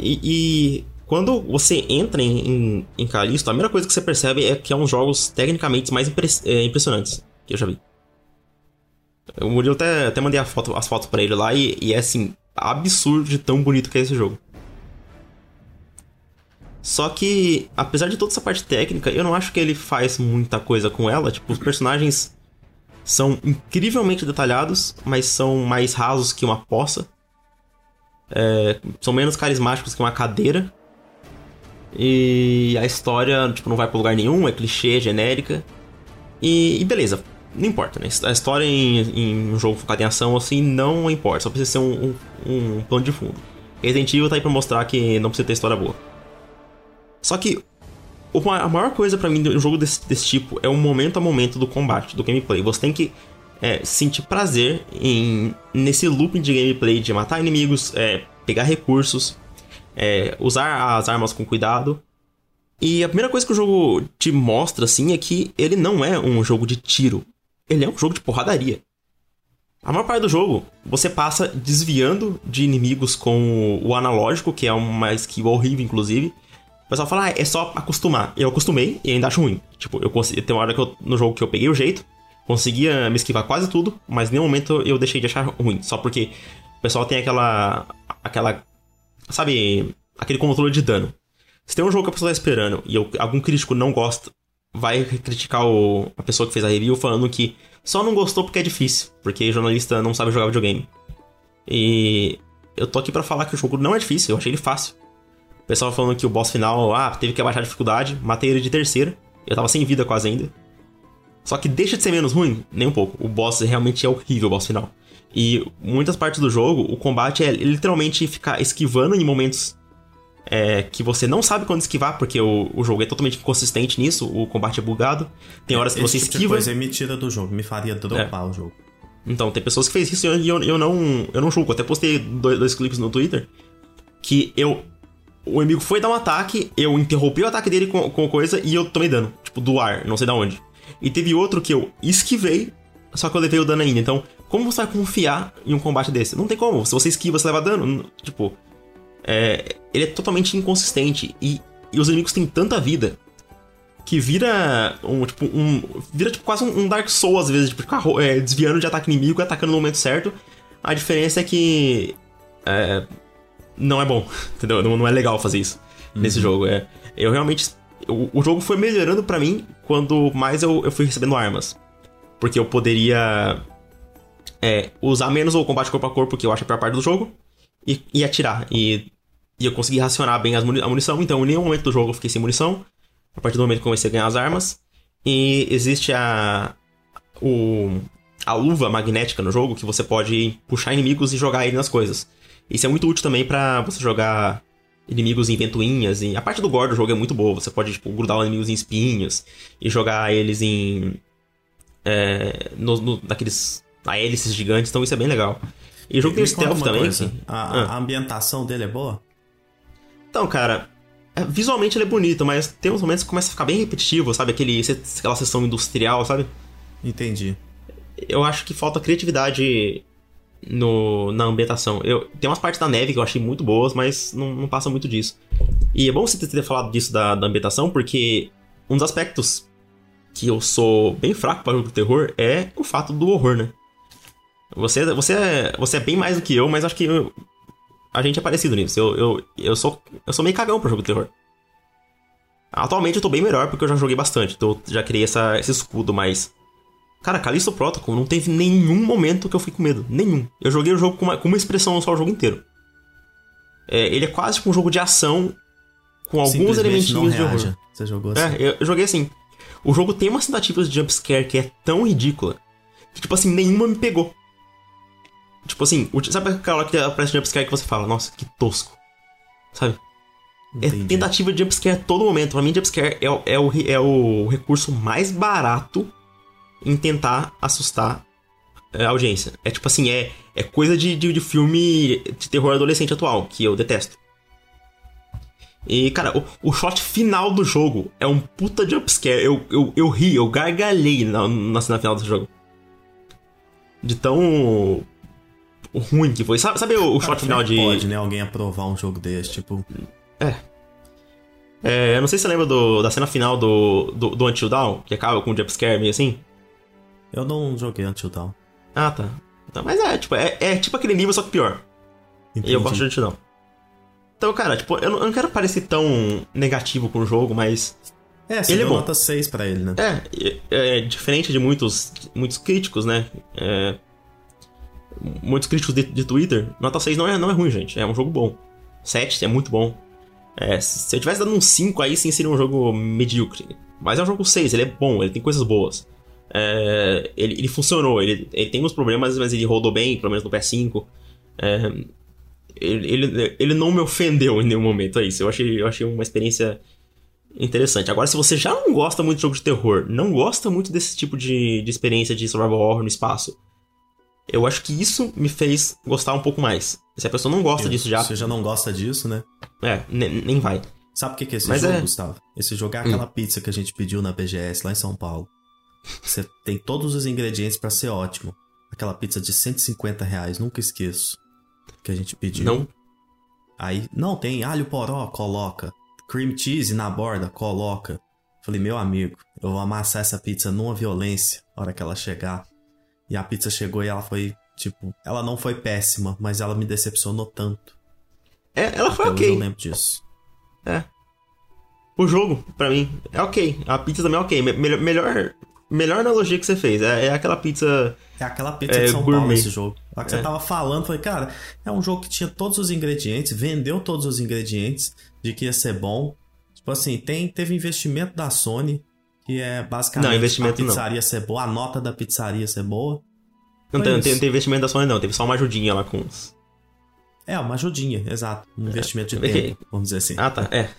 B: E, e quando você entra em, em, em Callisto, a primeira coisa que você percebe é que é um dos jogos tecnicamente mais é, impressionantes que eu já vi. O Murilo até, até mandei foto, as fotos para ele lá e, e é assim, absurdo de tão bonito que é esse jogo. Só que, apesar de toda essa parte técnica, eu não acho que ele faz muita coisa com ela. Tipo, os personagens são incrivelmente detalhados, mas são mais rasos que uma poça. É, são menos carismáticos que uma cadeira. E a história, tipo, não vai pra lugar nenhum, é clichê, genérica. E, e beleza, não importa, né? A história em, em, um jogo focado em ação, assim, não importa. Só precisa ser um, um, um plano de fundo. Resident Evil tá aí pra mostrar que não precisa ter história boa. Só que a maior coisa para mim de um jogo desse, desse, tipo é o momento a momento do combate, do gameplay. Você tem que é, sentir prazer em nesse looping de gameplay de matar inimigos, é, pegar recursos, é, usar as armas com cuidado. E a primeira coisa que o jogo te mostra, assim, é que ele não é um jogo de tiro. Ele é um jogo de porradaria. A maior parte do jogo, você passa desviando de inimigos com o analógico, que é uma skill horrível, inclusive. O pessoal fala, ah, é só acostumar. Eu acostumei e ainda acho ruim. Tipo, eu consegui. Tem uma hora que eu, no jogo que eu peguei o jeito, conseguia me esquivar quase tudo, mas em nenhum momento eu deixei de achar ruim. Só porque o pessoal tem aquela. aquela. Sabe? Aquele controle de dano. Se tem um jogo que a pessoa tá esperando e eu, algum crítico não gosta, vai criticar o, a pessoa que fez a review falando que só não gostou porque é difícil, porque jornalista não sabe jogar videogame. E eu tô aqui para falar que o jogo não é difícil, eu achei ele fácil. Pessoal falando que o boss final, ah, teve que abaixar a dificuldade, matei ele de terceira, eu tava sem vida quase ainda. Só que deixa de ser menos ruim? Nem um pouco. O boss realmente é horrível, o boss final. E muitas partes do jogo, o combate é literalmente ficar esquivando em momentos é, que você não sabe quando esquivar, porque o, o jogo é totalmente inconsistente nisso, o combate é bugado. Tem horas que
A: Esse
B: você
A: tipo
B: esquiva.
A: Coisa me tira do jogo, me faria dropar é. o jogo.
B: Então, tem pessoas que fez isso e eu, eu, não, eu não julgo. Até postei dois, dois clipes no Twitter que eu. O inimigo foi dar um ataque, eu interrompi o ataque dele com, com coisa e eu tomei dano. Tipo, do ar, não sei da onde. E teve outro que eu esquivei, só que eu levei o dano ainda. Então, como você vai confiar em um combate desse? Não tem como. Se você esquiva, você leva dano. Tipo, é, ele é totalmente inconsistente e, e, os inimigos têm tanta vida que vira um tipo um vira tipo quase um Dark Souls às vezes, tipo, é, desviando de ataque inimigo e atacando no momento certo. A diferença é que é, não é bom, entendeu? Não, não é legal fazer isso uhum. nesse jogo. É, eu realmente o, o jogo foi melhorando para mim quando mais eu, eu fui recebendo armas, porque eu poderia é, usar menos o combate corpo a corpo, que eu acho a pior parte do jogo, e, e atirar. E e eu consegui racionar bem muni a munição, então em nenhum momento do jogo eu fiquei sem munição. A partir do momento que comecei a ganhar as armas. E existe a. O, a luva magnética no jogo que você pode puxar inimigos e jogar ele nas coisas. Isso é muito útil também para você jogar inimigos em ventoinhas. E a parte do gore do jogo é muito boa. Você pode tipo, grudar os inimigos em espinhos e jogar eles em. É, no, no, naqueles. hélices gigantes, então isso é bem legal. E o jogo tem stealth também.
A: Assim. A, ah. a ambientação dele é boa?
B: Então, cara, é, visualmente ele é bonito, mas tem uns momentos que começa a ficar bem repetitivo, sabe? Aquele, aquela sessão industrial, sabe?
A: Entendi.
B: Eu acho que falta criatividade no, na ambientação. Eu, tem umas partes da neve que eu achei muito boas, mas não, não passa muito disso. E é bom você ter falado disso da, da ambientação, porque um dos aspectos que eu sou bem fraco para jogo de terror é o fato do horror, né? Você, você, é, você é bem mais do que eu, mas acho que eu, a gente é parecido nisso. Eu, eu, eu, sou, eu sou meio cagão pra jogo de terror. Atualmente eu tô bem melhor porque eu já joguei bastante. Então eu já criei essa, esse escudo, mas. Cara, Callisto Protocol não teve nenhum momento que eu fui com medo. Nenhum. Eu joguei o jogo com uma, com uma expressão só o jogo inteiro. É, ele é quase um jogo de ação com alguns elementinhos de horror.
A: Você jogou assim?
B: É, eu joguei assim. O jogo tem umas tentativas de jumpscare que é tão ridícula que, tipo assim, nenhuma me pegou. Tipo assim, sabe aquela hora que aparece jumpscare que você fala, nossa, que tosco. Sabe? É Entendi. É tentativa de jumpscare a todo momento. Pra mim, jumpscare é, é, o, é o recurso mais barato em tentar assustar a audiência. É tipo assim, é, é coisa de, de, de filme de terror adolescente atual, que eu detesto. E, cara, o, o shot final do jogo é um puta jumpscare. Eu, eu, eu ri, eu gargalhei na, na cena final do jogo. De tão ruim que foi. Sabe, sabe o, o shot final de.
A: Pode, né? Alguém aprovar um jogo desse, tipo.
B: É. É, eu não sei se você lembra do, da cena final do, do, do Until Dawn, que acaba com um jumpscare meio assim.
A: Eu não joguei Until Dawn.
B: Ah, tá. Então, mas é, tipo, é, é tipo aquele nível, só que pior. Entendi. E eu gosto de Until Dawn. Então, cara, tipo, eu não, eu não quero parecer tão negativo com o jogo, mas.
A: É, você ele é bom. nota 6 pra ele, né?
B: É, é, é, diferente de muitos, muitos críticos, né? É, muitos críticos de, de, Twitter, nota 6 não é, não é ruim, gente. É um jogo bom. 7 é muito bom. É, se eu tivesse dado um 5 aí, sim seria um jogo medíocre. Mas é um jogo 6, ele é bom, ele tem coisas boas. É, ele, ele, funcionou, ele, ele tem uns problemas, mas ele rodou bem, pelo menos no PS5. É, ele, ele, ele não me ofendeu em nenhum momento, é isso. Eu achei, eu achei uma experiência interessante. Agora, se você já não gosta muito de jogo de terror, não gosta muito desse tipo de, de experiência de survival horror no espaço, eu acho que isso me fez gostar um pouco mais. Se a pessoa não gosta
A: Eu-
B: disso já,
A: Você já não gosta disso, né?
B: é, ne- nem vai.
A: Sabe o que que é esse
B: Mas
A: jogo,
B: é-
A: Gustavo? Esse jogo é aquela pizza que a gente pediu na BGS lá em São Paulo. Você tem todos os ingredientes pra ser ótimo. Aquela pizza de 150 reais, nunca esqueço. Que a gente pediu.
B: Não.
A: Aí, não, tem alho poró, coloca. Cream cheese na borda, coloca. Falei, meu amigo, eu vou amassar essa pizza numa violência na hora que ela chegar. E a pizza chegou e ela foi, tipo, ela não foi péssima, mas ela me decepcionou tanto.
B: É, ela foi
A: Até hoje eu
B: ok.
A: lembro disso.
B: O jogo, pra mim, é ok. A pizza também é ok. Me- melhor, melhor, melhor analogia que você fez. É, é aquela pizza.
A: É aquela pizza
B: É,
A: de São Paulo
B: gourmet.
A: esse jogo. Lá que você
B: É.
A: tava falando, falei, cara, é um jogo que tinha todos os ingredientes, vendeu todos os ingredientes de que ia ser bom. Tipo assim, tem, teve investimento da Sony, que é basicamente
B: Não, investimento
A: a
B: não.
A: pizzaria ser boa, a nota da pizzaria ser boa.
B: Não tem, não tem, não tem investimento da Sony, não. Teve só uma ajudinha lá com os.
A: É, uma ajudinha, exato. Um investimento de
B: É
A: tempo, vamos dizer assim.
B: Ah, tá. É.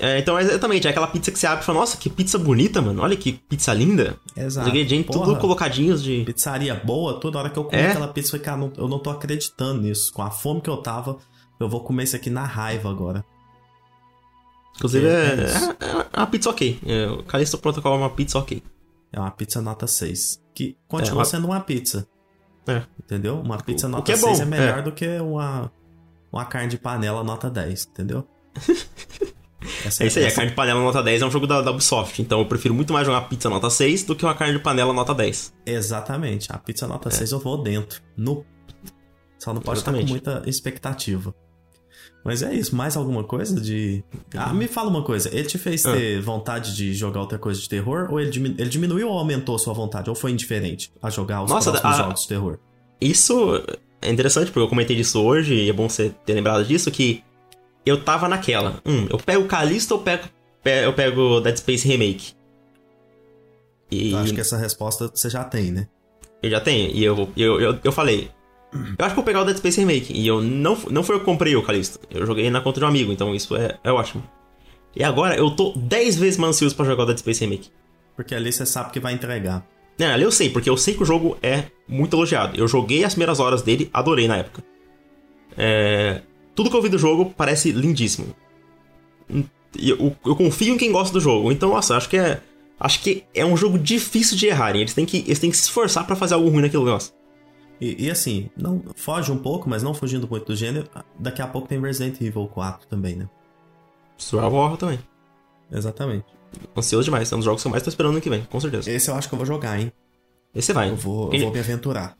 B: É, então, exatamente, é aquela pizza que você abre e fala, nossa, que pizza bonita, mano. Olha que pizza linda.
A: Exato.
B: Os ingredientes
A: Porra,
B: tudo colocadinhos de.
A: Pizzaria boa, toda hora que eu comi
B: É?
A: aquela pizza, eu falei, cara, não- eu não tô acreditando nisso. Com a fome que eu tava, eu vou comer isso aqui na raiva agora.
B: Inclusive,
A: É,
B: é,
A: é
B: é- é uma pizza ok. É, o Callisto Protocol é uma pizza ok.
A: É uma pizza nota 6. Que continua
B: É, uma-
A: sendo uma pizza.
B: É.
A: Entendeu? Uma pizza
B: O- o
A: nota
B: é
A: 6
B: bom,
A: é melhor
B: é.
A: do que uma, uma carne de panela nota 10, entendeu? Essa
B: É isso aí, a carne de panela nota 10 é um jogo da, da Ubisoft. Então eu prefiro muito mais jogar pizza nota 6 do que uma carne de panela nota 10.
A: Exatamente. A pizza nota 6 eu vou dentro. No... Só não pode estar com
B: É. Exatamente.
A: muita expectativa. Mas é isso. Mais alguma coisa de. Ah, me fala uma coisa. Ele te fez
B: Ah.
A: ter vontade de jogar outra coisa de terror? Ou ele, dimi- ele diminuiu ou aumentou a sua vontade? Ou foi indiferente a jogar os
B: Nossa,
A: próximos
B: a-
A: jogos de terror?
B: Isso é interessante, porque eu comentei disso hoje, e é bom você ter lembrado disso, que eu tava naquela. Hum, eu pego Callisto ou eu pego, pe- eu pego Dead Space Remake? E
A: Eu acho que essa resposta você já tem, né?
B: eu já tenho. E eu, eu, eu, eu falei, eu acho que vou pegar o Dead Space Remake. E eu não, não foi eu que comprei o Callisto. Eu joguei na conta de um amigo, então isso é, é ótimo. E agora eu tô 10 vezes mais ansioso pra jogar o Dead Space Remake.
A: Porque ali você sabe que vai entregar.
B: Não, ali eu sei, porque eu sei que o jogo é muito elogiado. Eu joguei as primeiras horas dele, adorei na época. É, Tudo que eu vi do jogo parece lindíssimo. E Eu, eu confio em quem gosta do jogo. Então, nossa, acho que é. Acho que é um jogo difícil de errarem. Eles têm que, eles têm que se esforçar pra fazer algo ruim naquele negócio.
A: E, e assim, não foge um pouco, mas não fugindo muito do gênero. Daqui a pouco tem Resident Evil 4 também, né?
B: Survival Horror também.
A: Exatamente.
B: Ansioso demais. É um dos jogos que eu mais tô esperando no que vem, com certeza.
A: Esse eu acho que eu vou jogar, hein?
B: Esse vai.
A: Eu vou, eu vou me aventurar.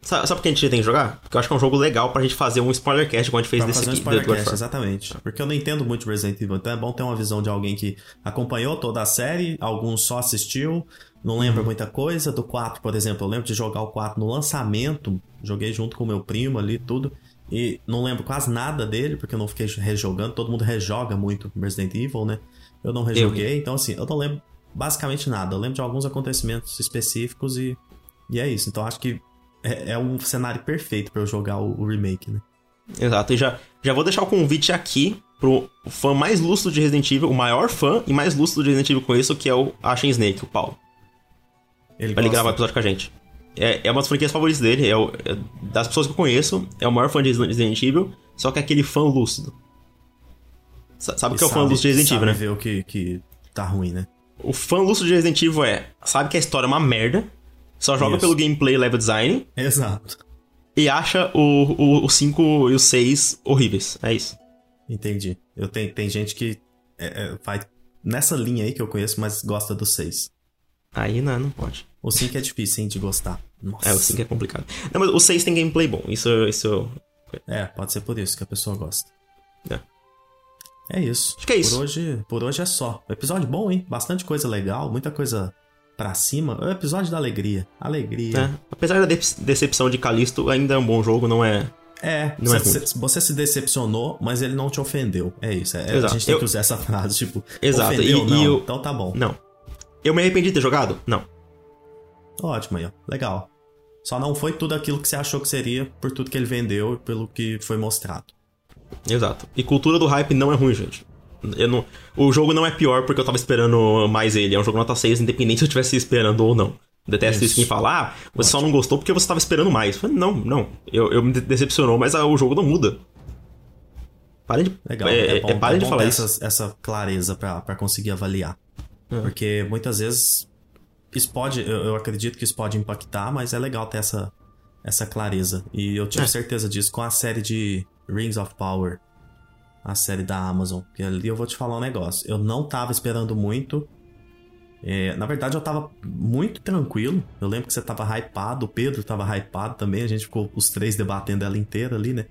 B: Sabe, sabe por que a gente tem que jogar? Porque eu acho que é um jogo legal pra gente fazer um spoilercast, como a gente fez
A: Pra
B: desse
A: fazer um spoilercast, exatamente. Porque eu não entendo muito de Resident Evil, então é bom ter uma visão de alguém que acompanhou toda a série, alguns só assistiu, não
B: Uhum.
A: lembra muita coisa. Do 4, por exemplo, eu lembro de jogar o 4 no lançamento, joguei junto com o meu primo ali, tudo. E não lembro quase nada dele, porque eu não fiquei rejogando. Todo mundo rejoga muito Resident Evil, né? Eu não rejoguei, então assim, eu não lembro basicamente nada. Eu lembro de alguns acontecimentos específicos e, e é isso. Então acho que é, é um cenário perfeito pra eu jogar o, o remake, né?
B: Exato, e já, já vou deixar o convite aqui pro fã mais lúcido de Resident Evil, o maior fã e mais lúcido de Resident Evil com isso, que é o Ashen Snake, o Paulo.
A: Ele
B: Pra ele
A: gosta-
B: gravar o episódio com a gente. É, é uma das franquias favoritas dele, é, o- é das pessoas que eu conheço, é o maior fã de Resident Evil, só que é aquele fã lúcido. Sa- Sabe o que é o fã lúcido de Resident Evil, né?
A: ver o que, que tá ruim, né?
B: O fã lúcido de Resident Evil é, sabe que a história é uma merda, só joga
A: Isso.
B: pelo gameplay e level design,
A: Exato.
B: e acha o 5 e o 6 horríveis. É isso.
A: Entendi. Eu tenho, tem gente que é, é, vai nessa linha aí que eu conheço, mas gosta do 6.
B: Aí não, não pode.
A: O 5 é difícil, hein, de gostar. Nossa.
B: É, o 5 é complicado. Não, mas o 6 tem gameplay bom. Isso, isso.
A: É, pode ser por isso que a pessoa gosta.
B: É.
A: É isso.
B: Acho que é isso.
A: Por hoje, por hoje é só. Episódio bom, hein? Bastante coisa legal, muita coisa pra cima. É o episódio da alegria. Alegria.
B: É. Apesar da de- decepção de Callisto, ainda é um bom jogo, não é.
A: É,
B: Não é
A: você,
B: ruim.
A: você se decepcionou, mas ele não te ofendeu. É isso. É, a
B: Exato.
A: gente tem
B: Eu-
A: que usar essa frase, tipo,
B: Exato.
A: ofendeu?
B: E- e
A: não.
B: eu-
A: Então tá bom.
B: Não. Eu me arrependi de ter jogado? Não.
A: Ótimo aí, ó. Legal. Só não foi tudo aquilo que você achou que seria por tudo que ele vendeu e pelo que foi mostrado.
B: Exato. E cultura do hype não é ruim, gente. Eu não, o jogo não é pior porque eu tava esperando mais ele. É um jogo nota 6, independente se eu estivesse esperando ou não. Detesto isso, isso quem fala, ah, você Ótimo. só não gostou porque você tava esperando mais. Eu falei, não, não. Eu, eu me decepcionou, mas ah, o jogo não muda. Parem de,
A: Legal, é, é, bom, é parem é de falar isso. Essa, essa clareza para conseguir avaliar. É. Porque muitas vezes isso pode, eu, eu, acredito que isso pode impactar, mas é legal ter essa, essa clareza. E eu tive é. certeza disso com a série de Rings of Power a série da Amazon. Que ali eu vou te falar um negócio. Eu não tava esperando muito. É, na verdade, eu tava muito tranquilo. Eu lembro que você tava hypado, o Pedro tava hypado também. A gente ficou os três debatendo ela inteira ali, né?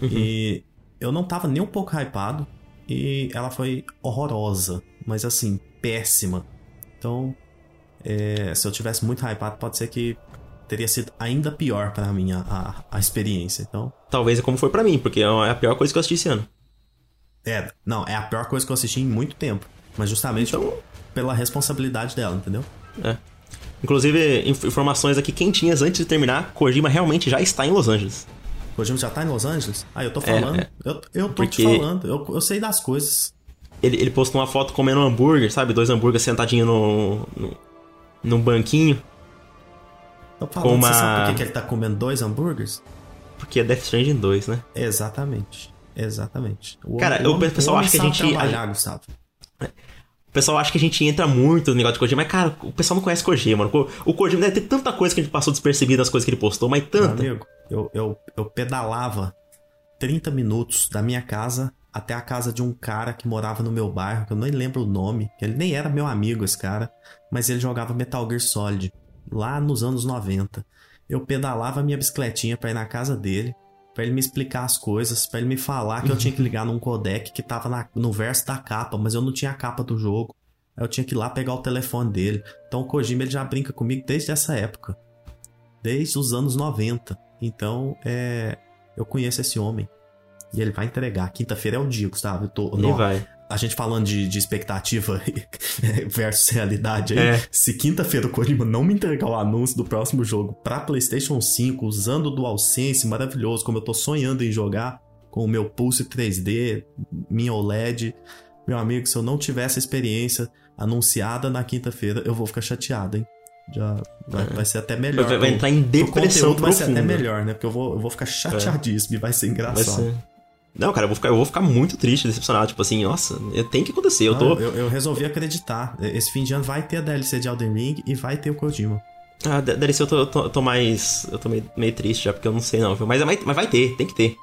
A: Uhum. E eu não tava nem um pouco hypado. E ela foi horrorosa. Mas assim, péssima. Então, é, se eu tivesse muito hypado, pode ser que teria sido ainda pior para mim a, a, a, experiência. Então,
B: talvez é como foi para mim, porque é a pior coisa que eu assisti esse ano.
A: É, não, é a pior coisa que eu assisti em muito tempo. Mas justamente então... pela responsabilidade dela, entendeu?
B: É. Inclusive, informações aqui quentinhas antes de terminar, Kojima realmente já está em Los Angeles.
A: Kojima já está em Los Angeles? Ah, eu tô falando. É, é. Eu, eu tô Porque... te falando, eu, eu sei das coisas.
B: Ele, ele postou uma foto comendo um hambúrguer, sabe? Dois hambúrgueres sentadinhos no, no, num banquinho.
A: Tô falando, com uma... você sabe por que, que ele tá comendo dois hambúrgueres?
B: Porque é Death Stranding 2, né?
A: Exatamente. Exatamente.
B: O Cara, o, o pessoal acha que a gente.
A: Trabalhar, Gustavo.
B: O pessoal acha que a gente entra muito no negócio de Kojima, mas, cara, o pessoal não conhece Kojima, mano. O Kojima deve ter tanta coisa que a gente passou despercebido das coisas que ele postou, mas tanta.
A: Meu amigo, eu, eu, eu pedalava 30 minutos da minha casa até a casa de um cara que morava no meu bairro, que eu nem lembro o nome. Ele nem era meu amigo, esse cara, mas ele jogava Metal Gear Solid, lá nos anos 90. Eu pedalava minha bicicletinha pra ir na casa dele, para ele me explicar as coisas, para ele me falar que eu tinha que ligar num codec que tava na, no verso da capa, mas eu não tinha a capa do jogo. Aí eu tinha que ir lá pegar o telefone dele. Então o Kojima ele já brinca comigo desde essa época. Desde os anos 90. Então, é, eu conheço esse homem. E ele vai entregar. Quinta-feira é o dia, Gustavo. Eu tô,
B: ele vai
A: a gente falando de, de expectativa versus realidade aí, é. se quinta-feira o Kojima não me entregar o anúncio do próximo jogo pra PlayStation 5, usando o DualSense maravilhoso, como eu tô sonhando em jogar, com o meu Pulse 3D, minha OLED, meu amigo, se eu não tiver essa experiência anunciada na quinta-feira, eu vou ficar chateado, hein? Já vai, vai ser até melhor.
B: Vai, vai entrar em depressão.
A: Vai ser até melhor, né? Porque eu vou, eu vou ficar chateadíssimo é. e vai ser engraçado. Vai ser.
B: Não, cara, eu vou ficar, eu vou ficar muito triste, decepcionado. Tipo assim, nossa, tem que acontecer. Eu, tô...
A: eu, eu resolvi acreditar. Esse fim de ano vai ter a DLC de Elden Ring e vai ter o Kojima.
B: Ah, DLC eu tô, eu tô, eu tô mais. Eu tô meio, meio, triste já, porque eu não sei não. Mas, mas, mas vai ter, tem que ter.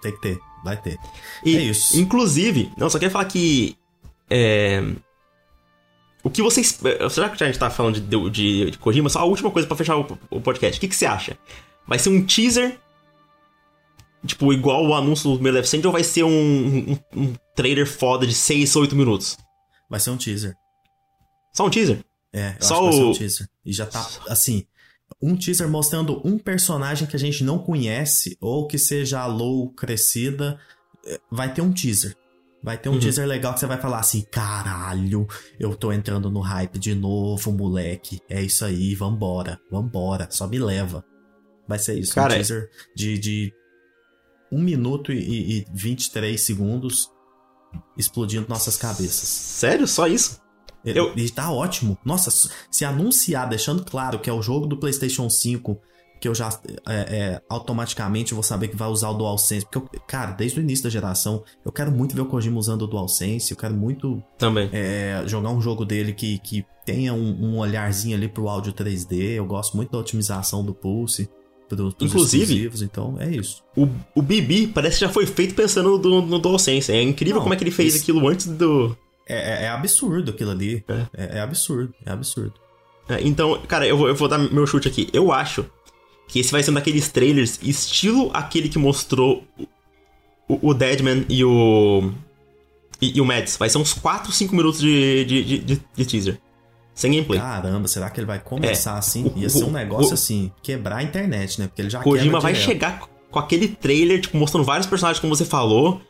A: Tem que ter, vai ter.
B: E, é isso. Inclusive, não, só queria falar que. É. O que vocês. Será que a gente tá falando de, de, de Kojima? Só a última coisa para fechar o, o podcast. O que, que você acha? Vai ser um teaser Tipo, igual o anúncio do Stranding ou vai ser um, um, um trailer foda de 6 ou 8 minutos?
A: Vai ser um teaser.
B: Só um teaser?
A: É, eu Só acho que vai ser um teaser. E já tá, assim, um teaser mostrando um personagem que a gente não conhece ou que seja a low crescida. É, vai ter um teaser. Vai ter um uhum. teaser legal que você vai falar assim: caralho, eu tô entrando no hype de novo, moleque. É isso aí, vambora, vambora, só me leva. Vai ser isso, Cara, um teaser de, de 1 minuto e, e 23 segundos explodindo nossas cabeças.
B: Sério? Só isso?
A: Ele, Eu... ele tá ótimo. Nossa, se anunciar, deixando claro que é o jogo do PlayStation 5, que eu já é, é, automaticamente vou saber que vai usar o DualSense. Porque, eu, cara, desde o início da geração, eu quero muito ver o Kojima usando o DualSense. Eu quero muito
B: Também.
A: É, jogar um jogo dele que, que tenha um, um olharzinho ali pro áudio 3D. Eu gosto muito da otimização do Pulse
B: Inclusive,
A: então é isso.
B: O, o Bibi parece que já foi feito pensando no, no DualSense. É incrível Não, como é que ele fez isso... aquilo antes do.
A: É, é, é absurdo aquilo ali. É. é, é absurdo, é absurdo.
B: É, então, cara, eu vou, eu vou dar meu chute aqui. Eu acho que esse vai ser um daqueles trailers estilo aquele que mostrou o, o Deadman e o. E, e, o Mads. Vai ser uns 4, 5 minutos de, de, de, de teaser sem gameplay.
A: Caramba, será que ele vai começar é. assim? Ia o, ser um negócio o, assim, quebrar a internet, né? Porque ele já
B: Kojima vai chegar com aquele trailer, tipo, mostrando vários personagens, como você falou.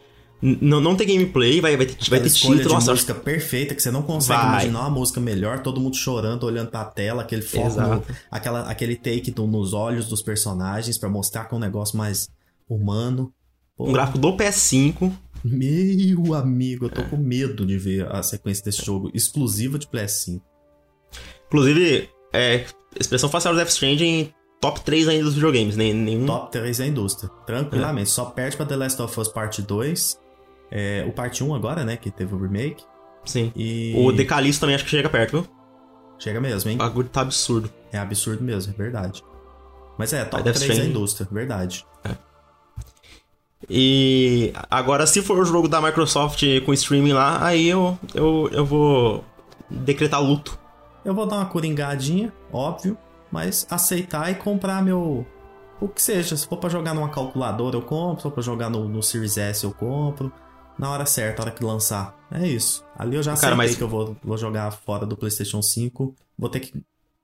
B: Não, não tem gameplay, vai, vai ter, vai ter título.
A: De nossa, música perfeita, que você não consegue vai. imaginar uma música melhor, todo mundo chorando, olhando pra tela, aquele foco, no, aquela, aquele take do, nos olhos dos personagens para mostrar que é um negócio mais humano.
B: Um gráfico do PS5.
A: Meu amigo, eu tô com medo de ver a sequência desse jogo exclusiva de PS5.
B: Inclusive, é, expressão facial do Death Stranding top 3 ainda dos videogames, nem, nenhum...
A: Top 3 da indústria, tranquilamente. É. Só perde pra The Last of Us Part 2, é, o Part 1 agora, né, que teve o remake.
B: Sim.
A: E...
B: O Decalisto também acho que chega perto, viu?
A: Chega mesmo, hein? O
B: bagulho tá absurdo.
A: É absurdo mesmo, é verdade. Mas é, top 3 da indústria, verdade. É.
B: E agora, se for o jogo da Microsoft com streaming lá, aí eu, eu, eu vou decretar luto.
A: Eu vou dar uma coringadinha, óbvio, mas aceitar e comprar meu. O que seja. Se for pra jogar numa calculadora, eu compro. Se for pra jogar no, no Series S, eu compro. Na hora certa, na hora que lançar. É isso. Ali eu já Cara, mas... que eu vou, vou jogar fora do PlayStation 5. Vou ter que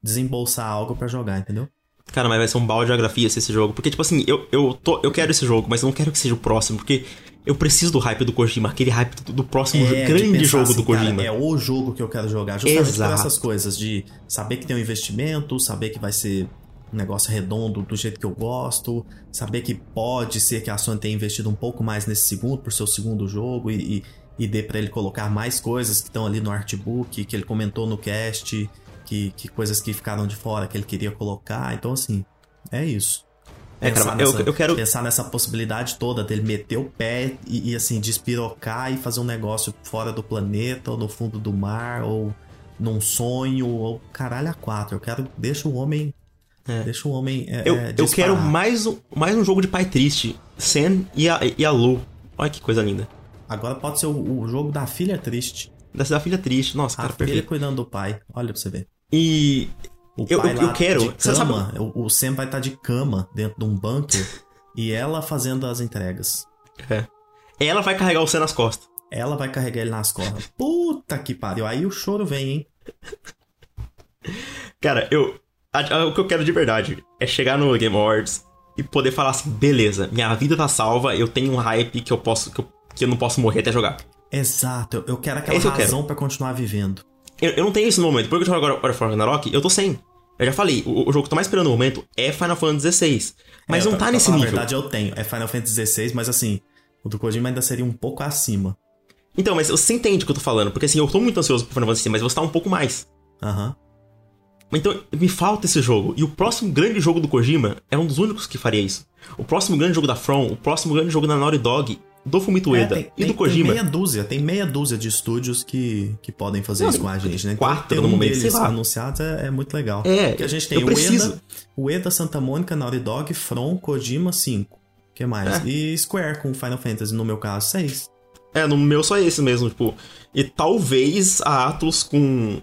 A: desembolsar algo para jogar, entendeu?
B: Cara, mas vai ser um balde de geografia esse jogo. Porque, tipo assim, eu, eu, tô, eu quero esse jogo, mas eu não quero que seja o próximo, porque eu preciso do hype do Kojima, aquele hype do, do próximo é, grande jogo assim, do Kojima.
A: Cara, é o jogo que eu quero jogar, justamente Exato. por essas coisas de saber que tem um investimento, saber que vai ser um negócio redondo do jeito que eu gosto, saber que pode ser que a Sony tenha investido um pouco mais nesse segundo, por seu segundo jogo, e, e, e dê para ele colocar mais coisas que estão ali no artbook, que ele comentou no cast que, que coisas que ficaram de fora que ele queria colocar. Então, assim, é isso.
B: É, cara, nessa, eu, eu quero
A: pensar nessa possibilidade toda dele meter o pé e, e, assim despirocar e fazer um negócio fora do planeta ou no fundo do mar ou num sonho ou caralho a quatro. Eu quero deixa o homem é. deixa o homem é,
B: eu, é, eu quero mais um, mais um jogo de pai triste, Sen e a, e a Lu. Olha que coisa linda.
A: Agora pode ser o, o jogo da filha triste.
B: Da, da filha triste. Nossa,
A: a
B: cara,
A: filha perfeito. cuidando do pai. Olha pra você ver.
B: E
A: o eu, eu, eu quero. De cama, sabe... o, Sam vai estar tá de cama dentro de um bunker e ela fazendo as entregas.
B: É. Ela vai carregar o Sam nas costas.
A: Ela vai carregar ele nas costas. Puta que pariu. Aí o choro vem, hein?
B: Cara, eu. o que eu quero de verdade é chegar no Game Awards e poder falar assim: beleza, minha vida tá salva, eu tenho um hype que eu posso. que eu, que eu não posso morrer até jogar.
A: Exato, eu quero aquela Esse razão para continuar vivendo.
B: Eu, eu, não tenho isso no momento. Porque eu jogo agora God of War Ragnarok, eu tô sem. Eu já falei, o, o, jogo que eu tô mais esperando no momento é Final Fantasy XVI. Mas é, não tá nesse nível. Na
A: verdade, eu tenho. É Final Fantasy XVI, mas assim, o do Kojima ainda seria um pouco acima.
B: Então, mas você entende o que eu tô falando. Porque assim, eu tô muito ansioso pro Final Fantasy, mas você tá um pouco mais.
A: Aham. Uhum.
B: Então, me falta esse jogo. E o próximo grande jogo do Kojima é um dos únicos que faria isso. O próximo grande jogo da From, o próximo grande jogo da Naughty Dog do Fumito Ueda é, tem, e do Kojima.
A: Tem meia dúzia, tem meia dúzia de estúdios que, que podem fazer Não, isso com a gente, né?
B: Quatro no
A: um
B: momento,
A: deles anunciados é, é, muito legal.
B: É,
A: Porque a gente tem o Ueda, o Ueda, Santa Mônica, Naughty Dog, From, Kojima, 5. O que mais? É. E Square com Final Fantasy, no meu caso, 6.
B: É, no meu só esse mesmo, tipo. E talvez a Atlus com.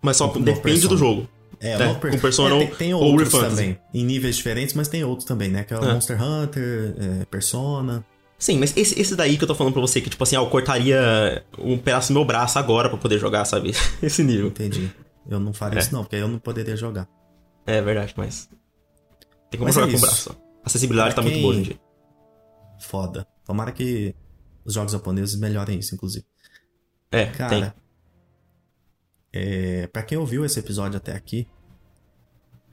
B: Mas só com depende do jogo.
A: É, é com
B: Persona é,
A: tem, tem outros também, em níveis diferentes, mas tem outros também, né? Que é o é. Monster Hunter, é, Persona.
B: Sim, mas esse, esse daí que eu tô falando pra você, que tipo assim, ah, eu cortaria um pedaço do meu braço agora para poder jogar, sabe? Esse nível.
A: Entendi. Eu não faria é. isso não, porque aí eu não poderia jogar.
B: É verdade, mas. Tem como mas jogar é com o braço. A acessibilidade pra tá quem... muito boa hoje em dia.
A: Foda. Tomara que os jogos japoneses melhorem isso, inclusive.
B: É,
A: Cara, tem. É, pra quem ouviu esse episódio até aqui,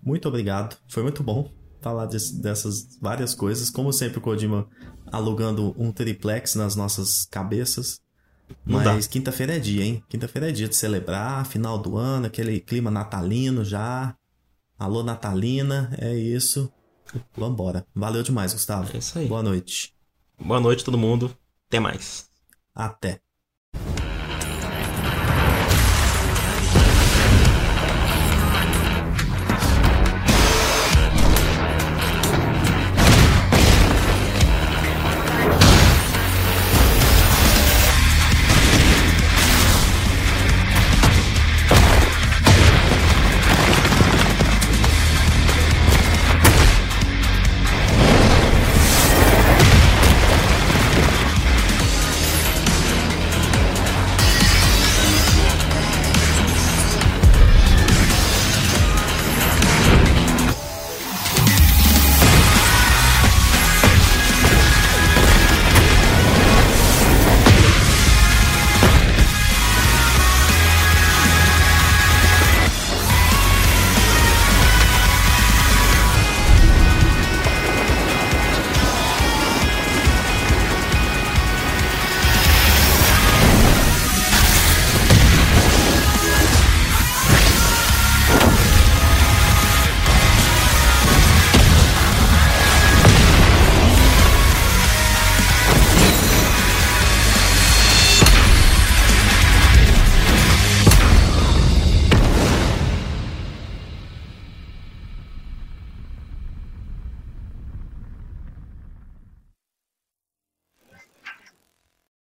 A: muito obrigado. Foi muito bom falar dessas várias coisas. Como sempre, o Kojima alugando um triplex nas nossas cabeças. Mas quinta-feira é dia, hein? Quinta-feira é dia de celebrar, final do ano, aquele clima natalino já. Alô, Natalina, é isso. Vambora. Valeu demais, Gustavo.
B: É isso aí.
A: Boa noite.
B: Boa noite, todo mundo. Até mais.
A: Até.